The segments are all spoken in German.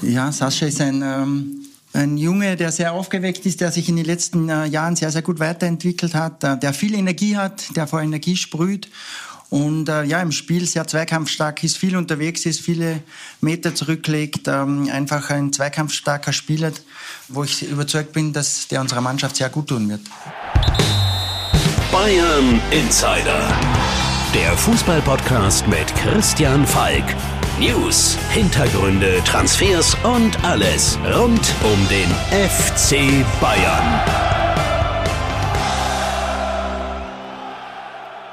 Ja, Sascha ist ein, ähm, ein Junge, der sehr aufgeweckt ist, der sich in den letzten äh, Jahren sehr, sehr gut weiterentwickelt hat, äh, der viel Energie hat, der vor Energie sprüht und äh, ja im Spiel sehr zweikampfstark ist, viel unterwegs ist, viele Meter zurücklegt, ähm, einfach ein zweikampfstarker Spieler, wo ich überzeugt bin, dass der unserer Mannschaft sehr gut tun wird. Bayern Insider, der Fußballpodcast mit Christian Falk. News, Hintergründe, Transfers und alles rund um den FC Bayern.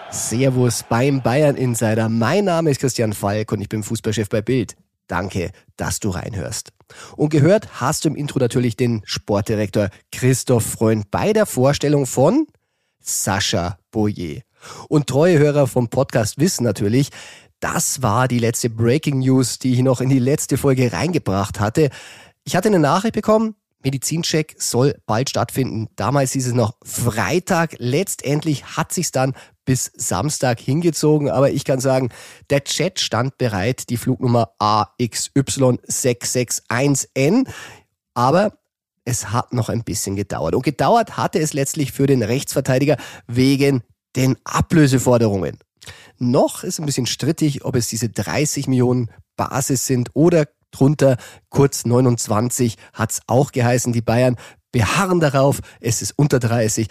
Servus beim Bayern Insider. Mein Name ist Christian Falk und ich bin Fußballchef bei Bild. Danke, dass du reinhörst. Und gehört hast du im Intro natürlich den Sportdirektor Christoph Freund bei der Vorstellung von Sascha Boyer. Und treue Hörer vom Podcast wissen natürlich, das war die letzte Breaking News, die ich noch in die letzte Folge reingebracht hatte. Ich hatte eine Nachricht bekommen, Medizincheck soll bald stattfinden. Damals hieß es noch Freitag. Letztendlich hat sich's dann bis Samstag hingezogen. Aber ich kann sagen, der Chat stand bereit, die Flugnummer AXY661N. Aber es hat noch ein bisschen gedauert. Und gedauert hatte es letztlich für den Rechtsverteidiger wegen den Ablöseforderungen. Noch ist ein bisschen strittig, ob es diese 30 Millionen Basis sind oder drunter, kurz 29 hat's auch geheißen. Die Bayern beharren darauf, es ist unter 30.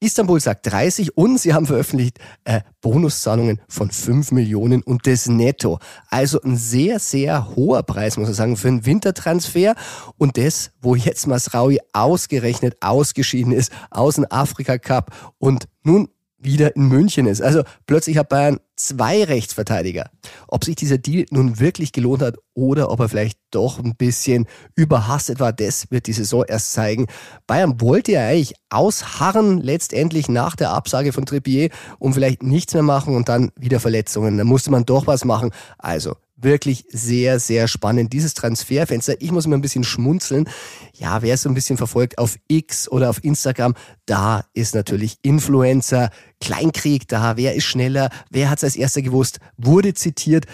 Istanbul sagt 30 und sie haben veröffentlicht äh, Bonuszahlungen von 5 Millionen und das netto. Also ein sehr, sehr hoher Preis, muss man sagen, für einen Wintertransfer. Und das, wo jetzt Masraui ausgerechnet ausgeschieden ist aus dem Afrika Cup und nun wieder in München ist. Also plötzlich hat Bayern zwei Rechtsverteidiger. Ob sich dieser Deal nun wirklich gelohnt hat oder ob er vielleicht doch ein bisschen überhastet war, das wird die Saison erst zeigen. Bayern wollte ja eigentlich ausharren letztendlich nach der Absage von Trippier und vielleicht nichts mehr machen und dann wieder Verletzungen. Da musste man doch was machen. Also wirklich sehr, sehr spannend. Dieses Transferfenster, ich muss immer ein bisschen schmunzeln. Ja, wer es so ein bisschen verfolgt auf X oder auf Instagram, da ist natürlich Influencer, Kleinkrieg da. Wer ist schneller? Wer hat es als erster gewusst? Wurde zitiert.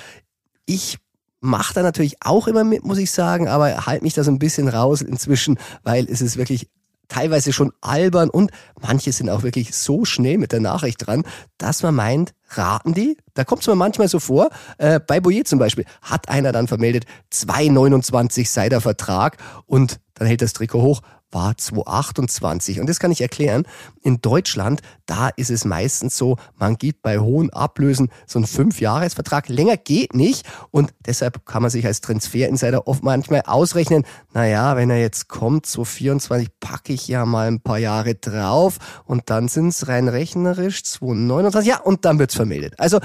Ich mache da natürlich auch immer mit, muss ich sagen, aber halt mich da so ein bisschen raus inzwischen, weil es ist wirklich teilweise schon albern und manche sind auch wirklich so schnell mit der Nachricht dran, dass man meint, raten die? Da kommt es mir manchmal so vor, äh, bei Boyer zum Beispiel, hat einer dann vermeldet, 2,29 sei der Vertrag und dann hält das Trikot hoch, war 228. Und das kann ich erklären. In Deutschland, da ist es meistens so, man gibt bei hohen Ablösen so einen Fünfjahresvertrag. Länger geht nicht. Und deshalb kann man sich als Transferinsider oft manchmal ausrechnen, naja, wenn er jetzt kommt, so 24, packe ich ja mal ein paar Jahre drauf. Und dann sind es rein rechnerisch 229. Ja, und dann wird's vermeldet. Also,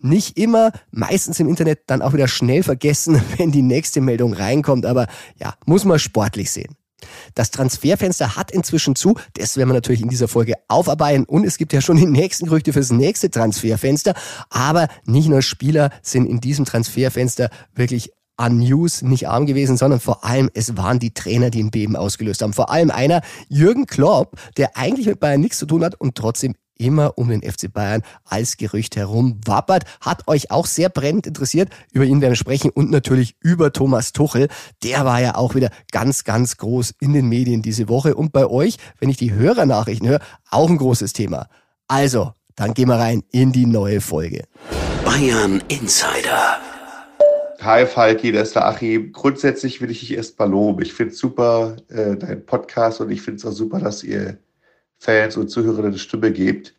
nicht immer, meistens im Internet dann auch wieder schnell vergessen, wenn die nächste Meldung reinkommt. Aber ja, muss man sportlich sehen. Das Transferfenster hat inzwischen zu. Das werden wir natürlich in dieser Folge aufarbeiten. Und es gibt ja schon die nächsten Gerüchte fürs nächste Transferfenster. Aber nicht nur Spieler sind in diesem Transferfenster wirklich an News nicht arm gewesen, sondern vor allem es waren die Trainer, die ein Beben ausgelöst haben. Vor allem einer, Jürgen Klopp, der eigentlich mit Bayern nichts zu tun hat und trotzdem immer um den FC Bayern als Gerücht herum wappert. Hat euch auch sehr brennend interessiert. Über ihn werden wir sprechen und natürlich über Thomas Tuchel. Der war ja auch wieder ganz, ganz groß in den Medien diese Woche. Und bei euch, wenn ich die Hörernachrichten höre, auch ein großes Thema. Also, dann gehen wir rein in die neue Folge. Bayern Insider. Hi Falki, das ist der Achim. Grundsätzlich will ich dich erst mal loben. Ich finde es super, äh, dein Podcast und ich finde es auch super, dass ihr Fans und Zuhörern eine Stimme gebt.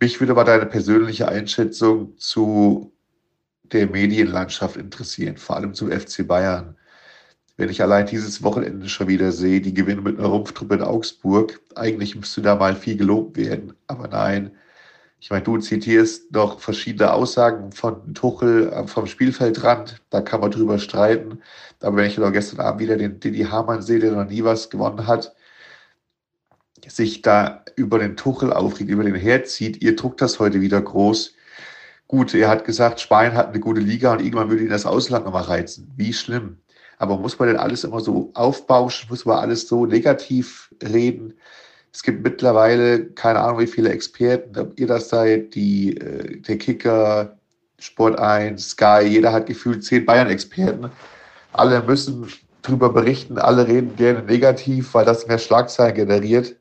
Mich würde aber deine persönliche Einschätzung zu der Medienlandschaft interessieren, vor allem zum FC Bayern. Wenn ich allein dieses Wochenende schon wieder sehe, die gewinnen mit einer Rumpftruppe in Augsburg, eigentlich müsste da mal viel gelobt werden. Aber nein, ich meine, du zitierst noch verschiedene Aussagen von Tuchel äh, vom Spielfeldrand, da kann man drüber streiten. Aber wenn ich noch gestern Abend wieder den Didi Hamann sehe, der noch nie was gewonnen hat, sich da über den Tuchel aufregt, über den herzieht. Ihr druckt das heute wieder groß. Gut, er hat gesagt, Spanien hat eine gute Liga und irgendwann würde ihn das Ausland nochmal reizen. Wie schlimm. Aber muss man denn alles immer so aufbauschen? Muss man alles so negativ reden? Es gibt mittlerweile, keine Ahnung, wie viele Experten, ob ihr das seid, die, äh, der Kicker, Sport 1, Sky, jeder hat gefühlt zehn Bayern-Experten. alle müssen drüber berichten, alle reden gerne negativ, weil das mehr Schlagzeilen generiert.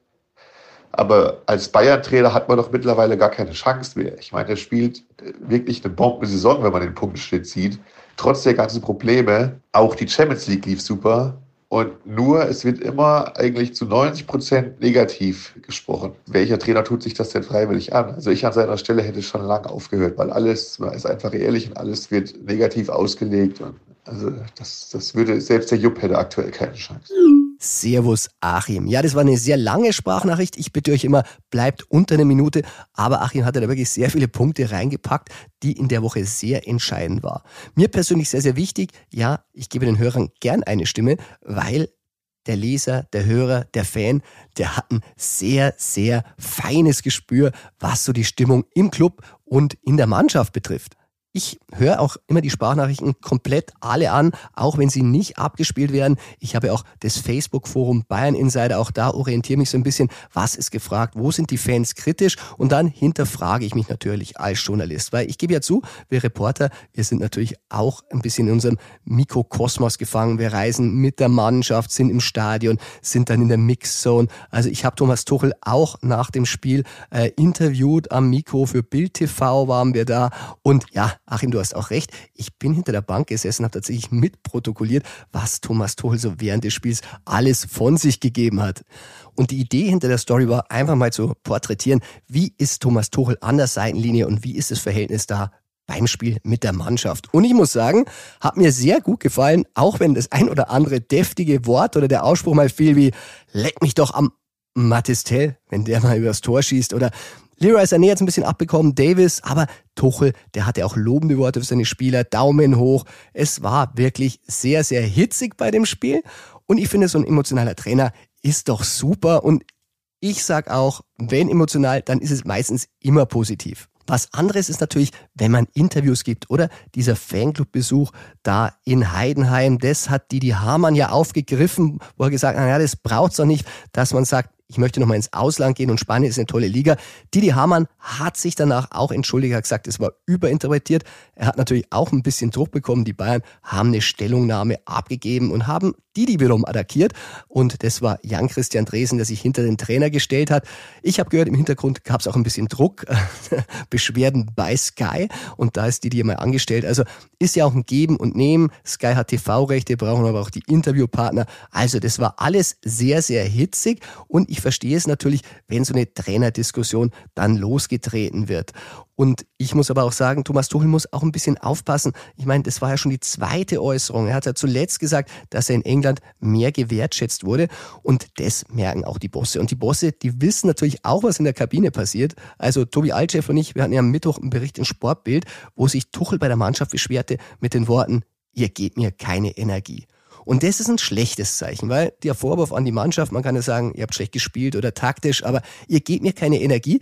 Aber als Bayern-Trainer hat man doch mittlerweile gar keine Chance mehr. Ich meine, er spielt äh, wirklich eine Bombensaison, wenn man den Punktenschnitt sieht. Trotz der ganzen Probleme, auch die Champions League lief super. Und nur, es wird immer eigentlich zu 90 Prozent negativ gesprochen. Welcher Trainer tut sich das denn freiwillig an? Also ich an seiner Stelle hätte schon lange aufgehört, weil alles, man ist einfach ehrlich und alles wird negativ ausgelegt. Und also das, das würde, selbst der Jupp hätte aktuell keine Chance. Servus Achim. Ja, das war eine sehr lange Sprachnachricht. Ich bitte euch immer, bleibt unter einer Minute. Aber Achim hatte da wirklich sehr viele Punkte reingepackt, die in der Woche sehr entscheidend war. Mir persönlich sehr, sehr wichtig. Ja, ich gebe den Hörern gern eine Stimme, weil der Leser, der Hörer, der Fan, der hat ein sehr, sehr feines Gespür, was so die Stimmung im Club und in der Mannschaft betrifft. Ich höre auch immer die Sprachnachrichten komplett alle an, auch wenn sie nicht abgespielt werden. Ich habe auch das Facebook-Forum Bayern Insider, auch da orientiere mich so ein bisschen, was ist gefragt, wo sind die Fans kritisch und dann hinterfrage ich mich natürlich als Journalist, weil ich gebe ja zu, wir Reporter, wir sind natürlich auch ein bisschen in unserem Mikrokosmos gefangen. Wir reisen mit der Mannschaft, sind im Stadion, sind dann in der Mixzone. Also ich habe Thomas Tuchel auch nach dem Spiel äh, interviewt am Mikro für Bild TV waren wir da und ja, Achim, du hast auch recht. Ich bin hinter der Bank gesessen, habe tatsächlich mitprotokolliert, was Thomas Tuchel so während des Spiels alles von sich gegeben hat. Und die Idee hinter der Story war einfach mal zu porträtieren, wie ist Thomas Tuchel an der Seitenlinie und wie ist das Verhältnis da beim Spiel mit der Mannschaft. Und ich muss sagen, hat mir sehr gut gefallen, auch wenn das ein oder andere deftige Wort oder der Ausspruch mal fiel wie, leck mich doch am Matistel, wenn der mal übers Tor schießt oder Leroy Sané hat ein bisschen abbekommen, Davis, aber Tuchel, der hatte auch lobende Worte für seine Spieler, Daumen hoch. Es war wirklich sehr, sehr hitzig bei dem Spiel. Und ich finde, so ein emotionaler Trainer ist doch super. Und ich sag auch, wenn emotional, dann ist es meistens immer positiv. Was anderes ist natürlich, wenn man Interviews gibt oder dieser Fanclub-Besuch da in Heidenheim. Das hat Didi Hamann ja aufgegriffen, wo er gesagt hat, naja, das braucht's doch nicht, dass man sagt, ich möchte nochmal ins Ausland gehen und Spanien ist eine tolle Liga. Didi Hamann hat sich danach auch entschuldigt, hat gesagt, es war überinterpretiert. Er hat natürlich auch ein bisschen Druck bekommen. Die Bayern haben eine Stellungnahme abgegeben und haben Didi wiederum attackiert. Und das war Jan-Christian Dresen, der sich hinter den Trainer gestellt hat. Ich habe gehört, im Hintergrund gab es auch ein bisschen Druck, Beschwerden bei Sky. Und da ist Didi mal angestellt. Also ist ja auch ein Geben und Nehmen. Sky hat TV-Rechte, brauchen aber auch die Interviewpartner. Also das war alles sehr, sehr hitzig. Und ich verstehe es natürlich, wenn so eine Trainerdiskussion dann losgetreten wird. Und ich muss aber auch sagen, Thomas Tuchel muss auch ein bisschen aufpassen. Ich meine, das war ja schon die zweite Äußerung. Er hat ja zuletzt gesagt, dass er in England mehr gewertschätzt wurde. Und das merken auch die Bosse. Und die Bosse, die wissen natürlich auch, was in der Kabine passiert. Also Tobi Altschef und ich, wir hatten ja am Mittwoch einen Bericht in Sportbild, wo sich Tuchel bei der Mannschaft beschwerte mit den Worten, ihr gebt mir keine Energie. Und das ist ein schlechtes Zeichen, weil der Vorwurf an die Mannschaft, man kann ja sagen, ihr habt schlecht gespielt oder taktisch, aber ihr gebt mir keine Energie,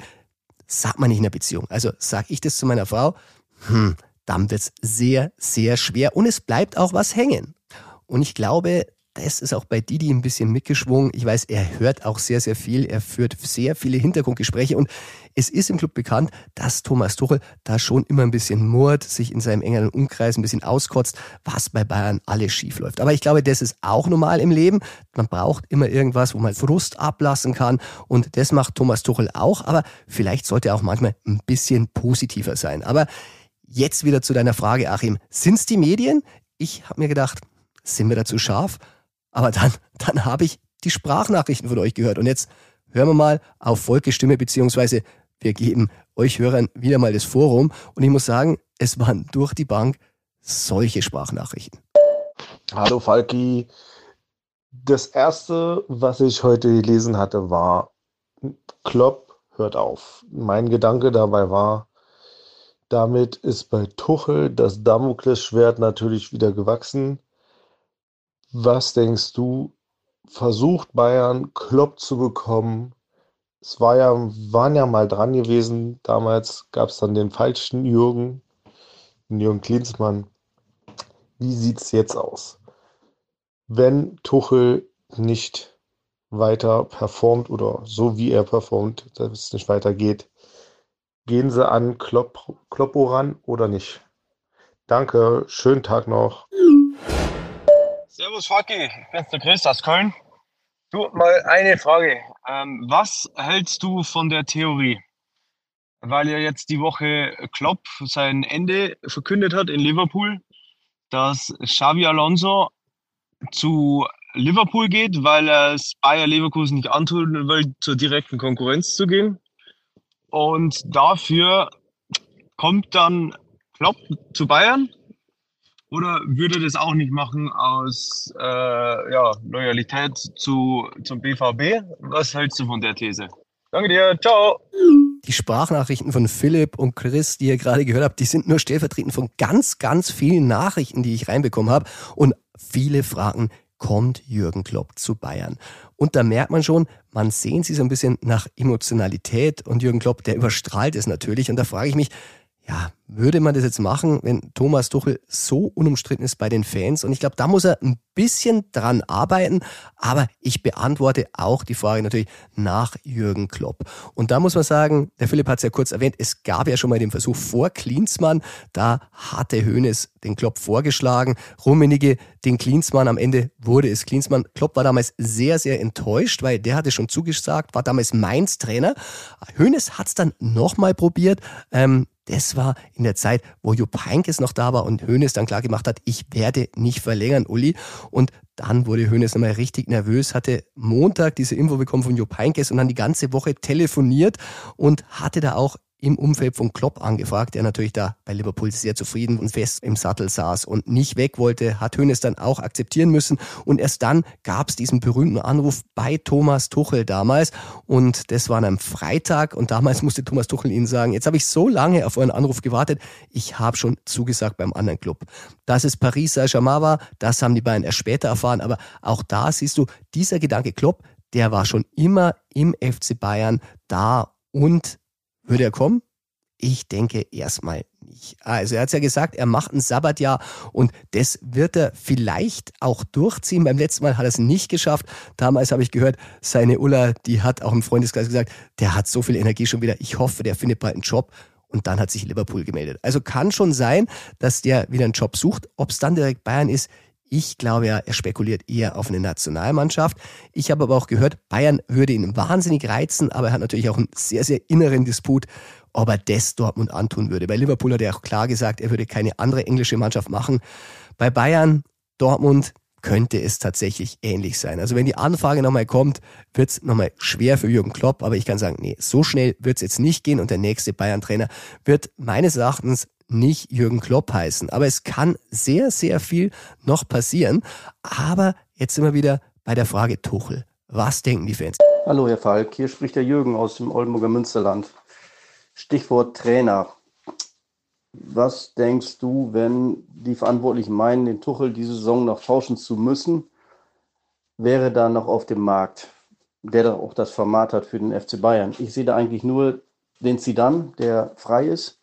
sagt man nicht in der Beziehung. Also sag ich das zu meiner Frau, hm, dann wird's sehr, sehr schwer und es bleibt auch was hängen. Und ich glaube, das ist auch bei Didi ein bisschen mitgeschwungen. Ich weiß, er hört auch sehr, sehr viel. Er führt sehr viele Hintergrundgespräche und es ist im Club bekannt, dass Thomas Tuchel da schon immer ein bisschen murrt, sich in seinem engeren Umkreis ein bisschen auskotzt, was bei Bayern alles schief läuft. Aber ich glaube, das ist auch normal im Leben. Man braucht immer irgendwas, wo man Frust ablassen kann und das macht Thomas Tuchel auch. Aber vielleicht sollte er auch manchmal ein bisschen positiver sein. Aber jetzt wieder zu deiner Frage, Achim. Sind's die Medien? Ich habe mir gedacht, sind wir dazu scharf? Aber dann, dann habe ich die Sprachnachrichten von euch gehört. Und jetzt hören wir mal auf Volkes Stimme, beziehungsweise wir geben euch Hörern wieder mal das Forum. Und ich muss sagen, es waren durch die Bank solche Sprachnachrichten. Hallo Falki. Das erste, was ich heute gelesen hatte, war Klopp hört auf. Mein Gedanke dabei war, damit ist bei Tuchel das Damoklesschwert natürlich wieder gewachsen. Was denkst du, versucht Bayern Klopp zu bekommen? Es war ja, waren ja mal dran gewesen. Damals gab es dann den falschen Jürgen, den Jürgen Klinsmann. Wie sieht es jetzt aus? Wenn Tuchel nicht weiter performt oder so wie er performt, dass es nicht weitergeht, gehen sie an Klopp, Kloppo ran oder nicht? Danke, schönen Tag noch. Servus bin's der Chris aus Köln. Du, mal eine Frage. Ähm, was hältst du von der Theorie? Weil ja jetzt die Woche Klopp sein Ende verkündet hat in Liverpool, dass Xavi Alonso zu Liverpool geht, weil er es Bayer Leverkusen nicht antun will, zur direkten Konkurrenz zu gehen. Und dafür kommt dann Klopp zu Bayern oder würde das auch nicht machen aus äh, ja, Loyalität zu, zum BVB? Was hältst du von der These? Danke dir, ciao! Die Sprachnachrichten von Philipp und Chris, die ihr gerade gehört habt, die sind nur stellvertretend von ganz, ganz vielen Nachrichten, die ich reinbekommen habe. Und viele fragen, kommt Jürgen Klopp zu Bayern? Und da merkt man schon, man sehnt sich so ein bisschen nach Emotionalität und Jürgen Klopp, der überstrahlt es natürlich. Und da frage ich mich, ja, würde man das jetzt machen, wenn Thomas Tuchel so unumstritten ist bei den Fans? Und ich glaube, da muss er ein bisschen dran arbeiten. Aber ich beantworte auch die Frage natürlich nach Jürgen Klopp. Und da muss man sagen, der Philipp hat es ja kurz erwähnt, es gab ja schon mal den Versuch vor Klinsmann. Da hatte Hoeneß den Klopp vorgeschlagen. Rummenigge den Klinsmann. Am Ende wurde es Klinsmann. Klopp war damals sehr, sehr enttäuscht, weil der hatte schon zugesagt, war damals Mainz Trainer. Hoeneß hat es dann nochmal probiert. Ähm, das war in der Zeit, wo Jupp Heynckes noch da war und Hoeneß dann klar gemacht hat, ich werde nicht verlängern, Uli. Und dann wurde Hoeneß nochmal richtig nervös, hatte Montag diese Info bekommen von Jupp Heynckes und dann die ganze Woche telefoniert und hatte da auch im Umfeld von Klopp angefragt, der natürlich da bei Liverpool sehr zufrieden und fest im Sattel saß und nicht weg wollte, hat Hönes dann auch akzeptieren müssen. Und erst dann gab es diesen berühmten Anruf bei Thomas Tuchel damals. Und das war an einem Freitag. Und damals musste Thomas Tuchel ihnen sagen, jetzt habe ich so lange auf euren Anruf gewartet, ich habe schon zugesagt beim anderen Club. Dass es Paris Saint-Germain war, das haben die beiden erst später erfahren, aber auch da siehst du, dieser Gedanke Klopp, der war schon immer im FC Bayern da und würde er kommen? Ich denke erstmal nicht. Also er hat ja gesagt, er macht ein Sabbatjahr und das wird er vielleicht auch durchziehen. Beim letzten Mal hat er es nicht geschafft. Damals habe ich gehört, seine Ulla, die hat auch im Freundeskreis gesagt, der hat so viel Energie schon wieder. Ich hoffe, der findet bald einen Job. Und dann hat sich Liverpool gemeldet. Also kann schon sein, dass der wieder einen Job sucht. Ob es dann direkt Bayern ist, ich glaube ja, er spekuliert eher auf eine Nationalmannschaft. Ich habe aber auch gehört, Bayern würde ihn wahnsinnig reizen, aber er hat natürlich auch einen sehr, sehr inneren Disput, ob er das Dortmund antun würde. Bei Liverpool hat er auch klar gesagt, er würde keine andere englische Mannschaft machen. Bei Bayern, Dortmund könnte es tatsächlich ähnlich sein. Also wenn die Anfrage nochmal kommt, wird es nochmal schwer für Jürgen Klopp, aber ich kann sagen, nee, so schnell wird es jetzt nicht gehen und der nächste Bayern-Trainer wird meines Erachtens nicht Jürgen Klopp heißen. Aber es kann sehr, sehr viel noch passieren. Aber jetzt sind wir wieder bei der Frage Tuchel. Was denken die Fans? Hallo Herr Falk, hier spricht der Jürgen aus dem Oldenburger Münsterland. Stichwort Trainer. Was denkst du, wenn die Verantwortlichen meinen, den Tuchel diese Saison noch tauschen zu müssen? Wäre da noch auf dem Markt, der doch auch das Format hat für den FC Bayern? Ich sehe da eigentlich nur den Zidane, der frei ist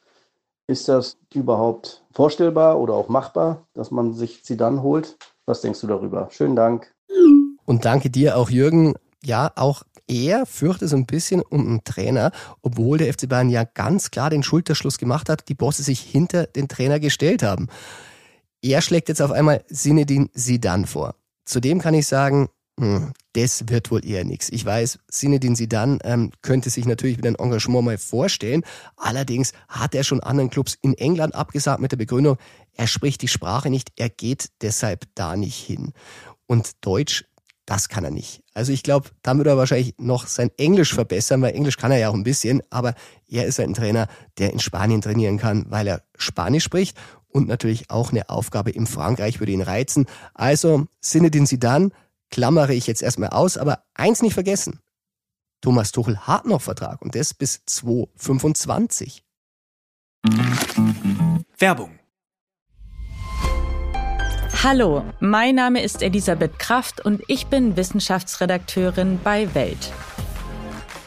ist das überhaupt vorstellbar oder auch machbar, dass man sich Zidane holt? Was denkst du darüber? Schönen Dank. Und danke dir auch, Jürgen. Ja, auch er fürchtet so ein bisschen um einen Trainer, obwohl der FC Bayern ja ganz klar den Schulterschluss gemacht hat, die Bosse sich hinter den Trainer gestellt haben. Er schlägt jetzt auf einmal Sinedin Sidan vor. Zudem kann ich sagen, das wird wohl eher nichts. Ich weiß, Sinedin Sidan ähm, könnte sich natürlich wieder ein Engagement mal vorstellen. Allerdings hat er schon anderen Clubs in England abgesagt mit der Begründung, er spricht die Sprache nicht, er geht deshalb da nicht hin. Und Deutsch, das kann er nicht. Also ich glaube, da würde er wahrscheinlich noch sein Englisch verbessern, weil Englisch kann er ja auch ein bisschen, aber er ist ein Trainer, der in Spanien trainieren kann, weil er Spanisch spricht und natürlich auch eine Aufgabe in Frankreich würde ihn reizen. Also Sinedin Sidan, klammere ich jetzt erstmal aus, aber eins nicht vergessen. Thomas Tuchel hat noch Vertrag und das bis 2025. Werbung. Hallo, mein Name ist Elisabeth Kraft und ich bin Wissenschaftsredakteurin bei Welt.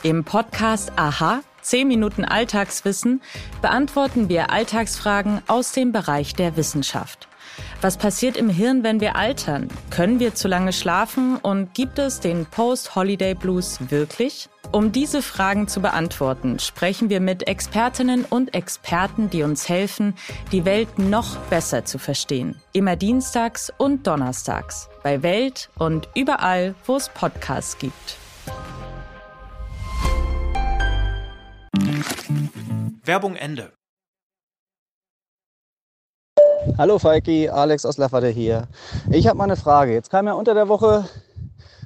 Im Podcast Aha, 10 Minuten Alltagswissen, beantworten wir Alltagsfragen aus dem Bereich der Wissenschaft. Was passiert im Hirn, wenn wir altern? Können wir zu lange schlafen und gibt es den Post-Holiday Blues wirklich? Um diese Fragen zu beantworten, sprechen wir mit Expertinnen und Experten, die uns helfen, die Welt noch besser zu verstehen. Immer dienstags und donnerstags bei Welt und überall, wo es Podcasts gibt. Werbung Ende. Hallo Falki, Alex aus Lafferte hier. Ich habe mal eine Frage. Jetzt kam ja unter der Woche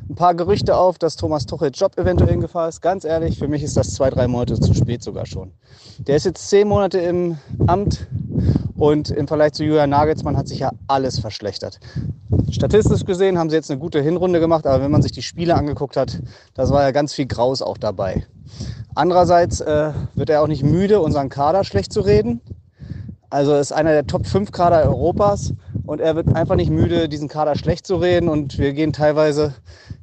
ein paar Gerüchte auf, dass Thomas Tuchel Job eventuell in Gefahr ist. Ganz ehrlich, für mich ist das zwei, drei Monate zu spät sogar schon. Der ist jetzt zehn Monate im Amt und im Vergleich zu Julian Nagelsmann hat sich ja alles verschlechtert. Statistisch gesehen haben sie jetzt eine gute Hinrunde gemacht, aber wenn man sich die Spiele angeguckt hat, das war ja ganz viel Graus auch dabei. Andererseits äh, wird er auch nicht müde, unseren Kader schlecht zu reden. Also ist einer der Top 5 Kader Europas und er wird einfach nicht müde, diesen Kader schlecht zu reden und wir gehen teilweise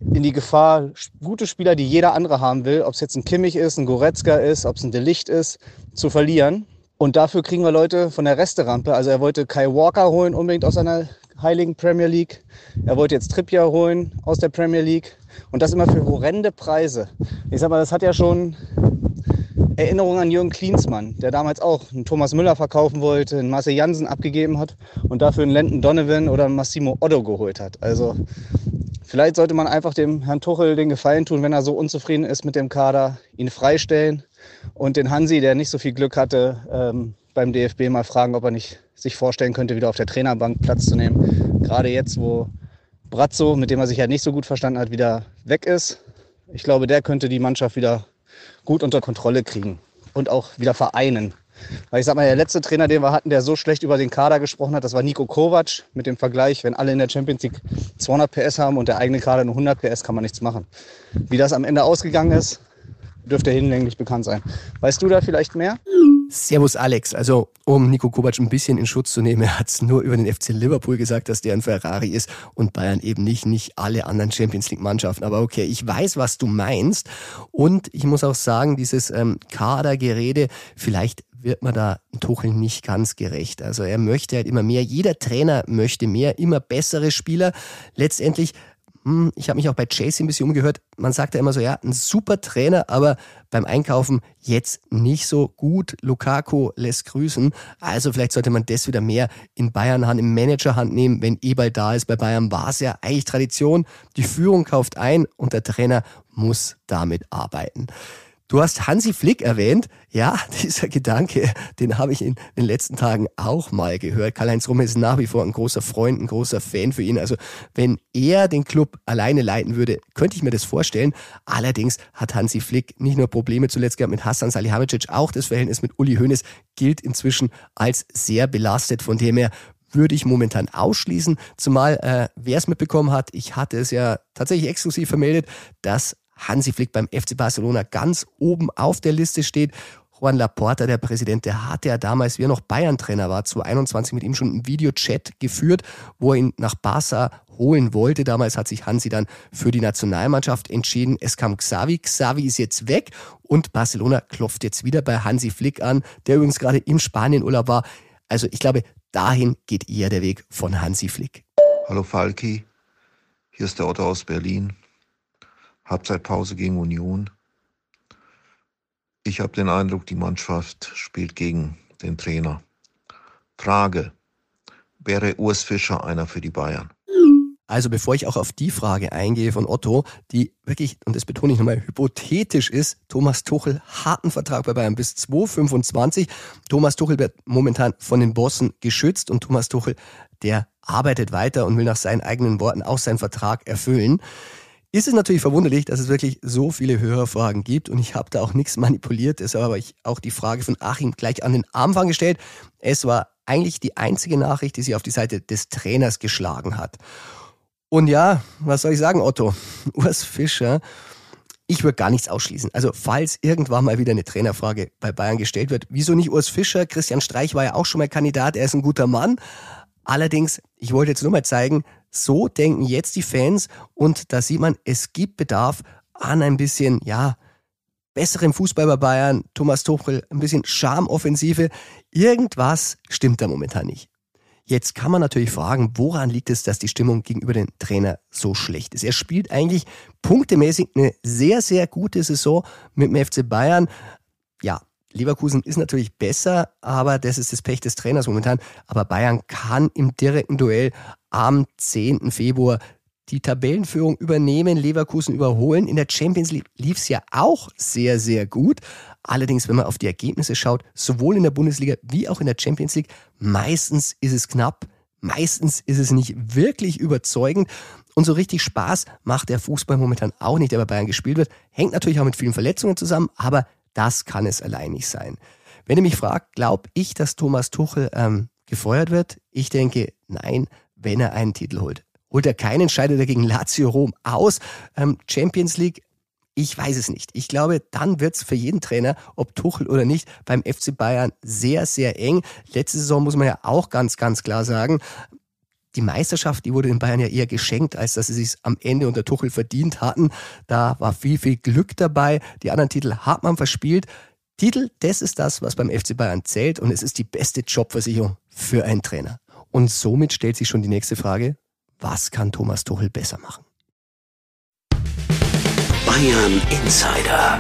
in die Gefahr, gute Spieler, die jeder andere haben will, ob es jetzt ein Kimmich ist, ein Goretzka ist, ob es ein Delicht ist, zu verlieren. Und dafür kriegen wir Leute von der Resterampe. Also er wollte Kai Walker holen, unbedingt aus seiner heiligen Premier League. Er wollte jetzt Trippier holen aus der Premier League. Und das immer für horrende Preise. Ich sag mal, das hat ja schon Erinnerung an Jürgen Klinsmann, der damals auch einen Thomas Müller verkaufen wollte, einen Marcel Jansen abgegeben hat und dafür einen Lenten Donovan oder einen Massimo Otto geholt hat. Also vielleicht sollte man einfach dem Herrn Tuchel den Gefallen tun, wenn er so unzufrieden ist mit dem Kader, ihn freistellen und den Hansi, der nicht so viel Glück hatte, ähm, beim DFB mal fragen, ob er nicht sich vorstellen könnte, wieder auf der Trainerbank Platz zu nehmen. Gerade jetzt, wo Brazzo, mit dem er sich ja nicht so gut verstanden hat, wieder weg ist. Ich glaube, der könnte die Mannschaft wieder gut unter Kontrolle kriegen und auch wieder vereinen. Weil ich sag mal, der letzte Trainer, den wir hatten, der so schlecht über den Kader gesprochen hat, das war Nico Kovac mit dem Vergleich, wenn alle in der Champions League 200 PS haben und der eigene Kader nur 100 PS, kann man nichts machen. Wie das am Ende ausgegangen ist, dürfte hinlänglich bekannt sein. Weißt du da vielleicht mehr? Servus Alex. Also, um Nico Kovac ein bisschen in Schutz zu nehmen, er hat es nur über den FC Liverpool gesagt, dass der ein Ferrari ist und Bayern eben nicht, nicht alle anderen Champions League Mannschaften. Aber okay, ich weiß, was du meinst. Und ich muss auch sagen, dieses ähm, Kadergerede, vielleicht wird man da Tuchel nicht ganz gerecht. Also er möchte halt immer mehr. Jeder Trainer möchte mehr, immer bessere Spieler. Letztendlich hm, ich habe mich auch bei Chase ein bisschen umgehört. Man sagt ja immer so, ja, ein super Trainer, aber beim Einkaufen jetzt nicht so gut. Lukaku lässt grüßen. Also vielleicht sollte man das wieder mehr in Bayern Hand, im Managerhand nehmen, wenn Ebal da ist. Bei Bayern war es ja eigentlich Tradition. Die Führung kauft ein und der Trainer muss damit arbeiten. Du hast Hansi Flick erwähnt. Ja, dieser Gedanke, den habe ich in den letzten Tagen auch mal gehört. Karl-Heinz Rummel ist nach wie vor ein großer Freund, ein großer Fan für ihn. Also wenn er den Club alleine leiten würde, könnte ich mir das vorstellen. Allerdings hat Hansi Flick nicht nur Probleme zuletzt gehabt mit Hassan Salihamidzic, auch das Verhältnis mit Uli Hoeneß gilt inzwischen als sehr belastet. Von dem her würde ich momentan ausschließen, zumal äh, wer es mitbekommen hat, ich hatte es ja tatsächlich exklusiv vermeldet, dass Hansi Flick beim FC Barcelona ganz oben auf der Liste steht. Juan Laporta, der Präsident, der hatte ja damals, wie er noch Bayern-Trainer war, 2021 mit ihm schon einen Videochat geführt, wo er ihn nach Barca holen wollte. Damals hat sich Hansi dann für die Nationalmannschaft entschieden. Es kam Xavi. Xavi ist jetzt weg und Barcelona klopft jetzt wieder bei Hansi Flick an, der übrigens gerade im Spanienurlaub war. Also ich glaube, dahin geht eher der Weg von Hansi Flick. Hallo Falki, hier ist der Otto aus Berlin. Halbzeitpause gegen Union. Ich habe den Eindruck, die Mannschaft spielt gegen den Trainer. Frage, wäre Urs Fischer einer für die Bayern? Also bevor ich auch auf die Frage eingehe von Otto, die wirklich, und das betone ich nochmal, hypothetisch ist, Thomas Tuchel harten Vertrag bei Bayern bis 2025. Thomas Tuchel wird momentan von den Bossen geschützt und Thomas Tuchel, der arbeitet weiter und will nach seinen eigenen Worten auch seinen Vertrag erfüllen ist es natürlich verwunderlich, dass es wirklich so viele Hörerfragen gibt und ich habe da auch nichts manipuliert. Deshalb habe ich auch die Frage von Achim gleich an den Anfang gestellt. Es war eigentlich die einzige Nachricht, die sich auf die Seite des Trainers geschlagen hat. Und ja, was soll ich sagen, Otto? Urs Fischer, ich würde gar nichts ausschließen. Also falls irgendwann mal wieder eine Trainerfrage bei Bayern gestellt wird, wieso nicht Urs Fischer? Christian Streich war ja auch schon mal Kandidat, er ist ein guter Mann. Allerdings, ich wollte jetzt nur mal zeigen, so denken jetzt die Fans und da sieht man, es gibt Bedarf an ein bisschen, ja, besserem Fußball bei Bayern, Thomas Tuchel, ein bisschen Charmoffensive. Irgendwas stimmt da momentan nicht. Jetzt kann man natürlich fragen, woran liegt es, dass die Stimmung gegenüber dem Trainer so schlecht ist? Er spielt eigentlich punktemäßig eine sehr, sehr gute Saison mit dem FC Bayern. Ja, Leverkusen ist natürlich besser, aber das ist das Pech des Trainers momentan. Aber Bayern kann im direkten Duell am 10. Februar die Tabellenführung übernehmen, Leverkusen überholen. In der Champions League lief es ja auch sehr, sehr gut. Allerdings, wenn man auf die Ergebnisse schaut, sowohl in der Bundesliga wie auch in der Champions League, meistens ist es knapp, meistens ist es nicht wirklich überzeugend. Und so richtig Spaß macht der Fußball momentan auch nicht, der bei Bayern gespielt wird. Hängt natürlich auch mit vielen Verletzungen zusammen, aber das kann es allein nicht sein. Wenn ihr mich fragt, glaube ich, dass Thomas Tuchel ähm, gefeuert wird? Ich denke, nein, wenn er einen Titel holt. Holt er keinen, scheidet er gegen Lazio Rom aus. Ähm, Champions League, ich weiß es nicht. Ich glaube, dann wird es für jeden Trainer, ob Tuchel oder nicht, beim FC Bayern sehr, sehr eng. Letzte Saison muss man ja auch ganz, ganz klar sagen, die Meisterschaft, die wurde den Bayern ja eher geschenkt, als dass sie sich am Ende unter Tuchel verdient hatten. Da war viel, viel Glück dabei. Die anderen Titel hat man verspielt. Titel, das ist das, was beim FC Bayern zählt und es ist die beste Jobversicherung für einen Trainer. Und somit stellt sich schon die nächste Frage, was kann Thomas Tuchel besser machen? Bayern Insider.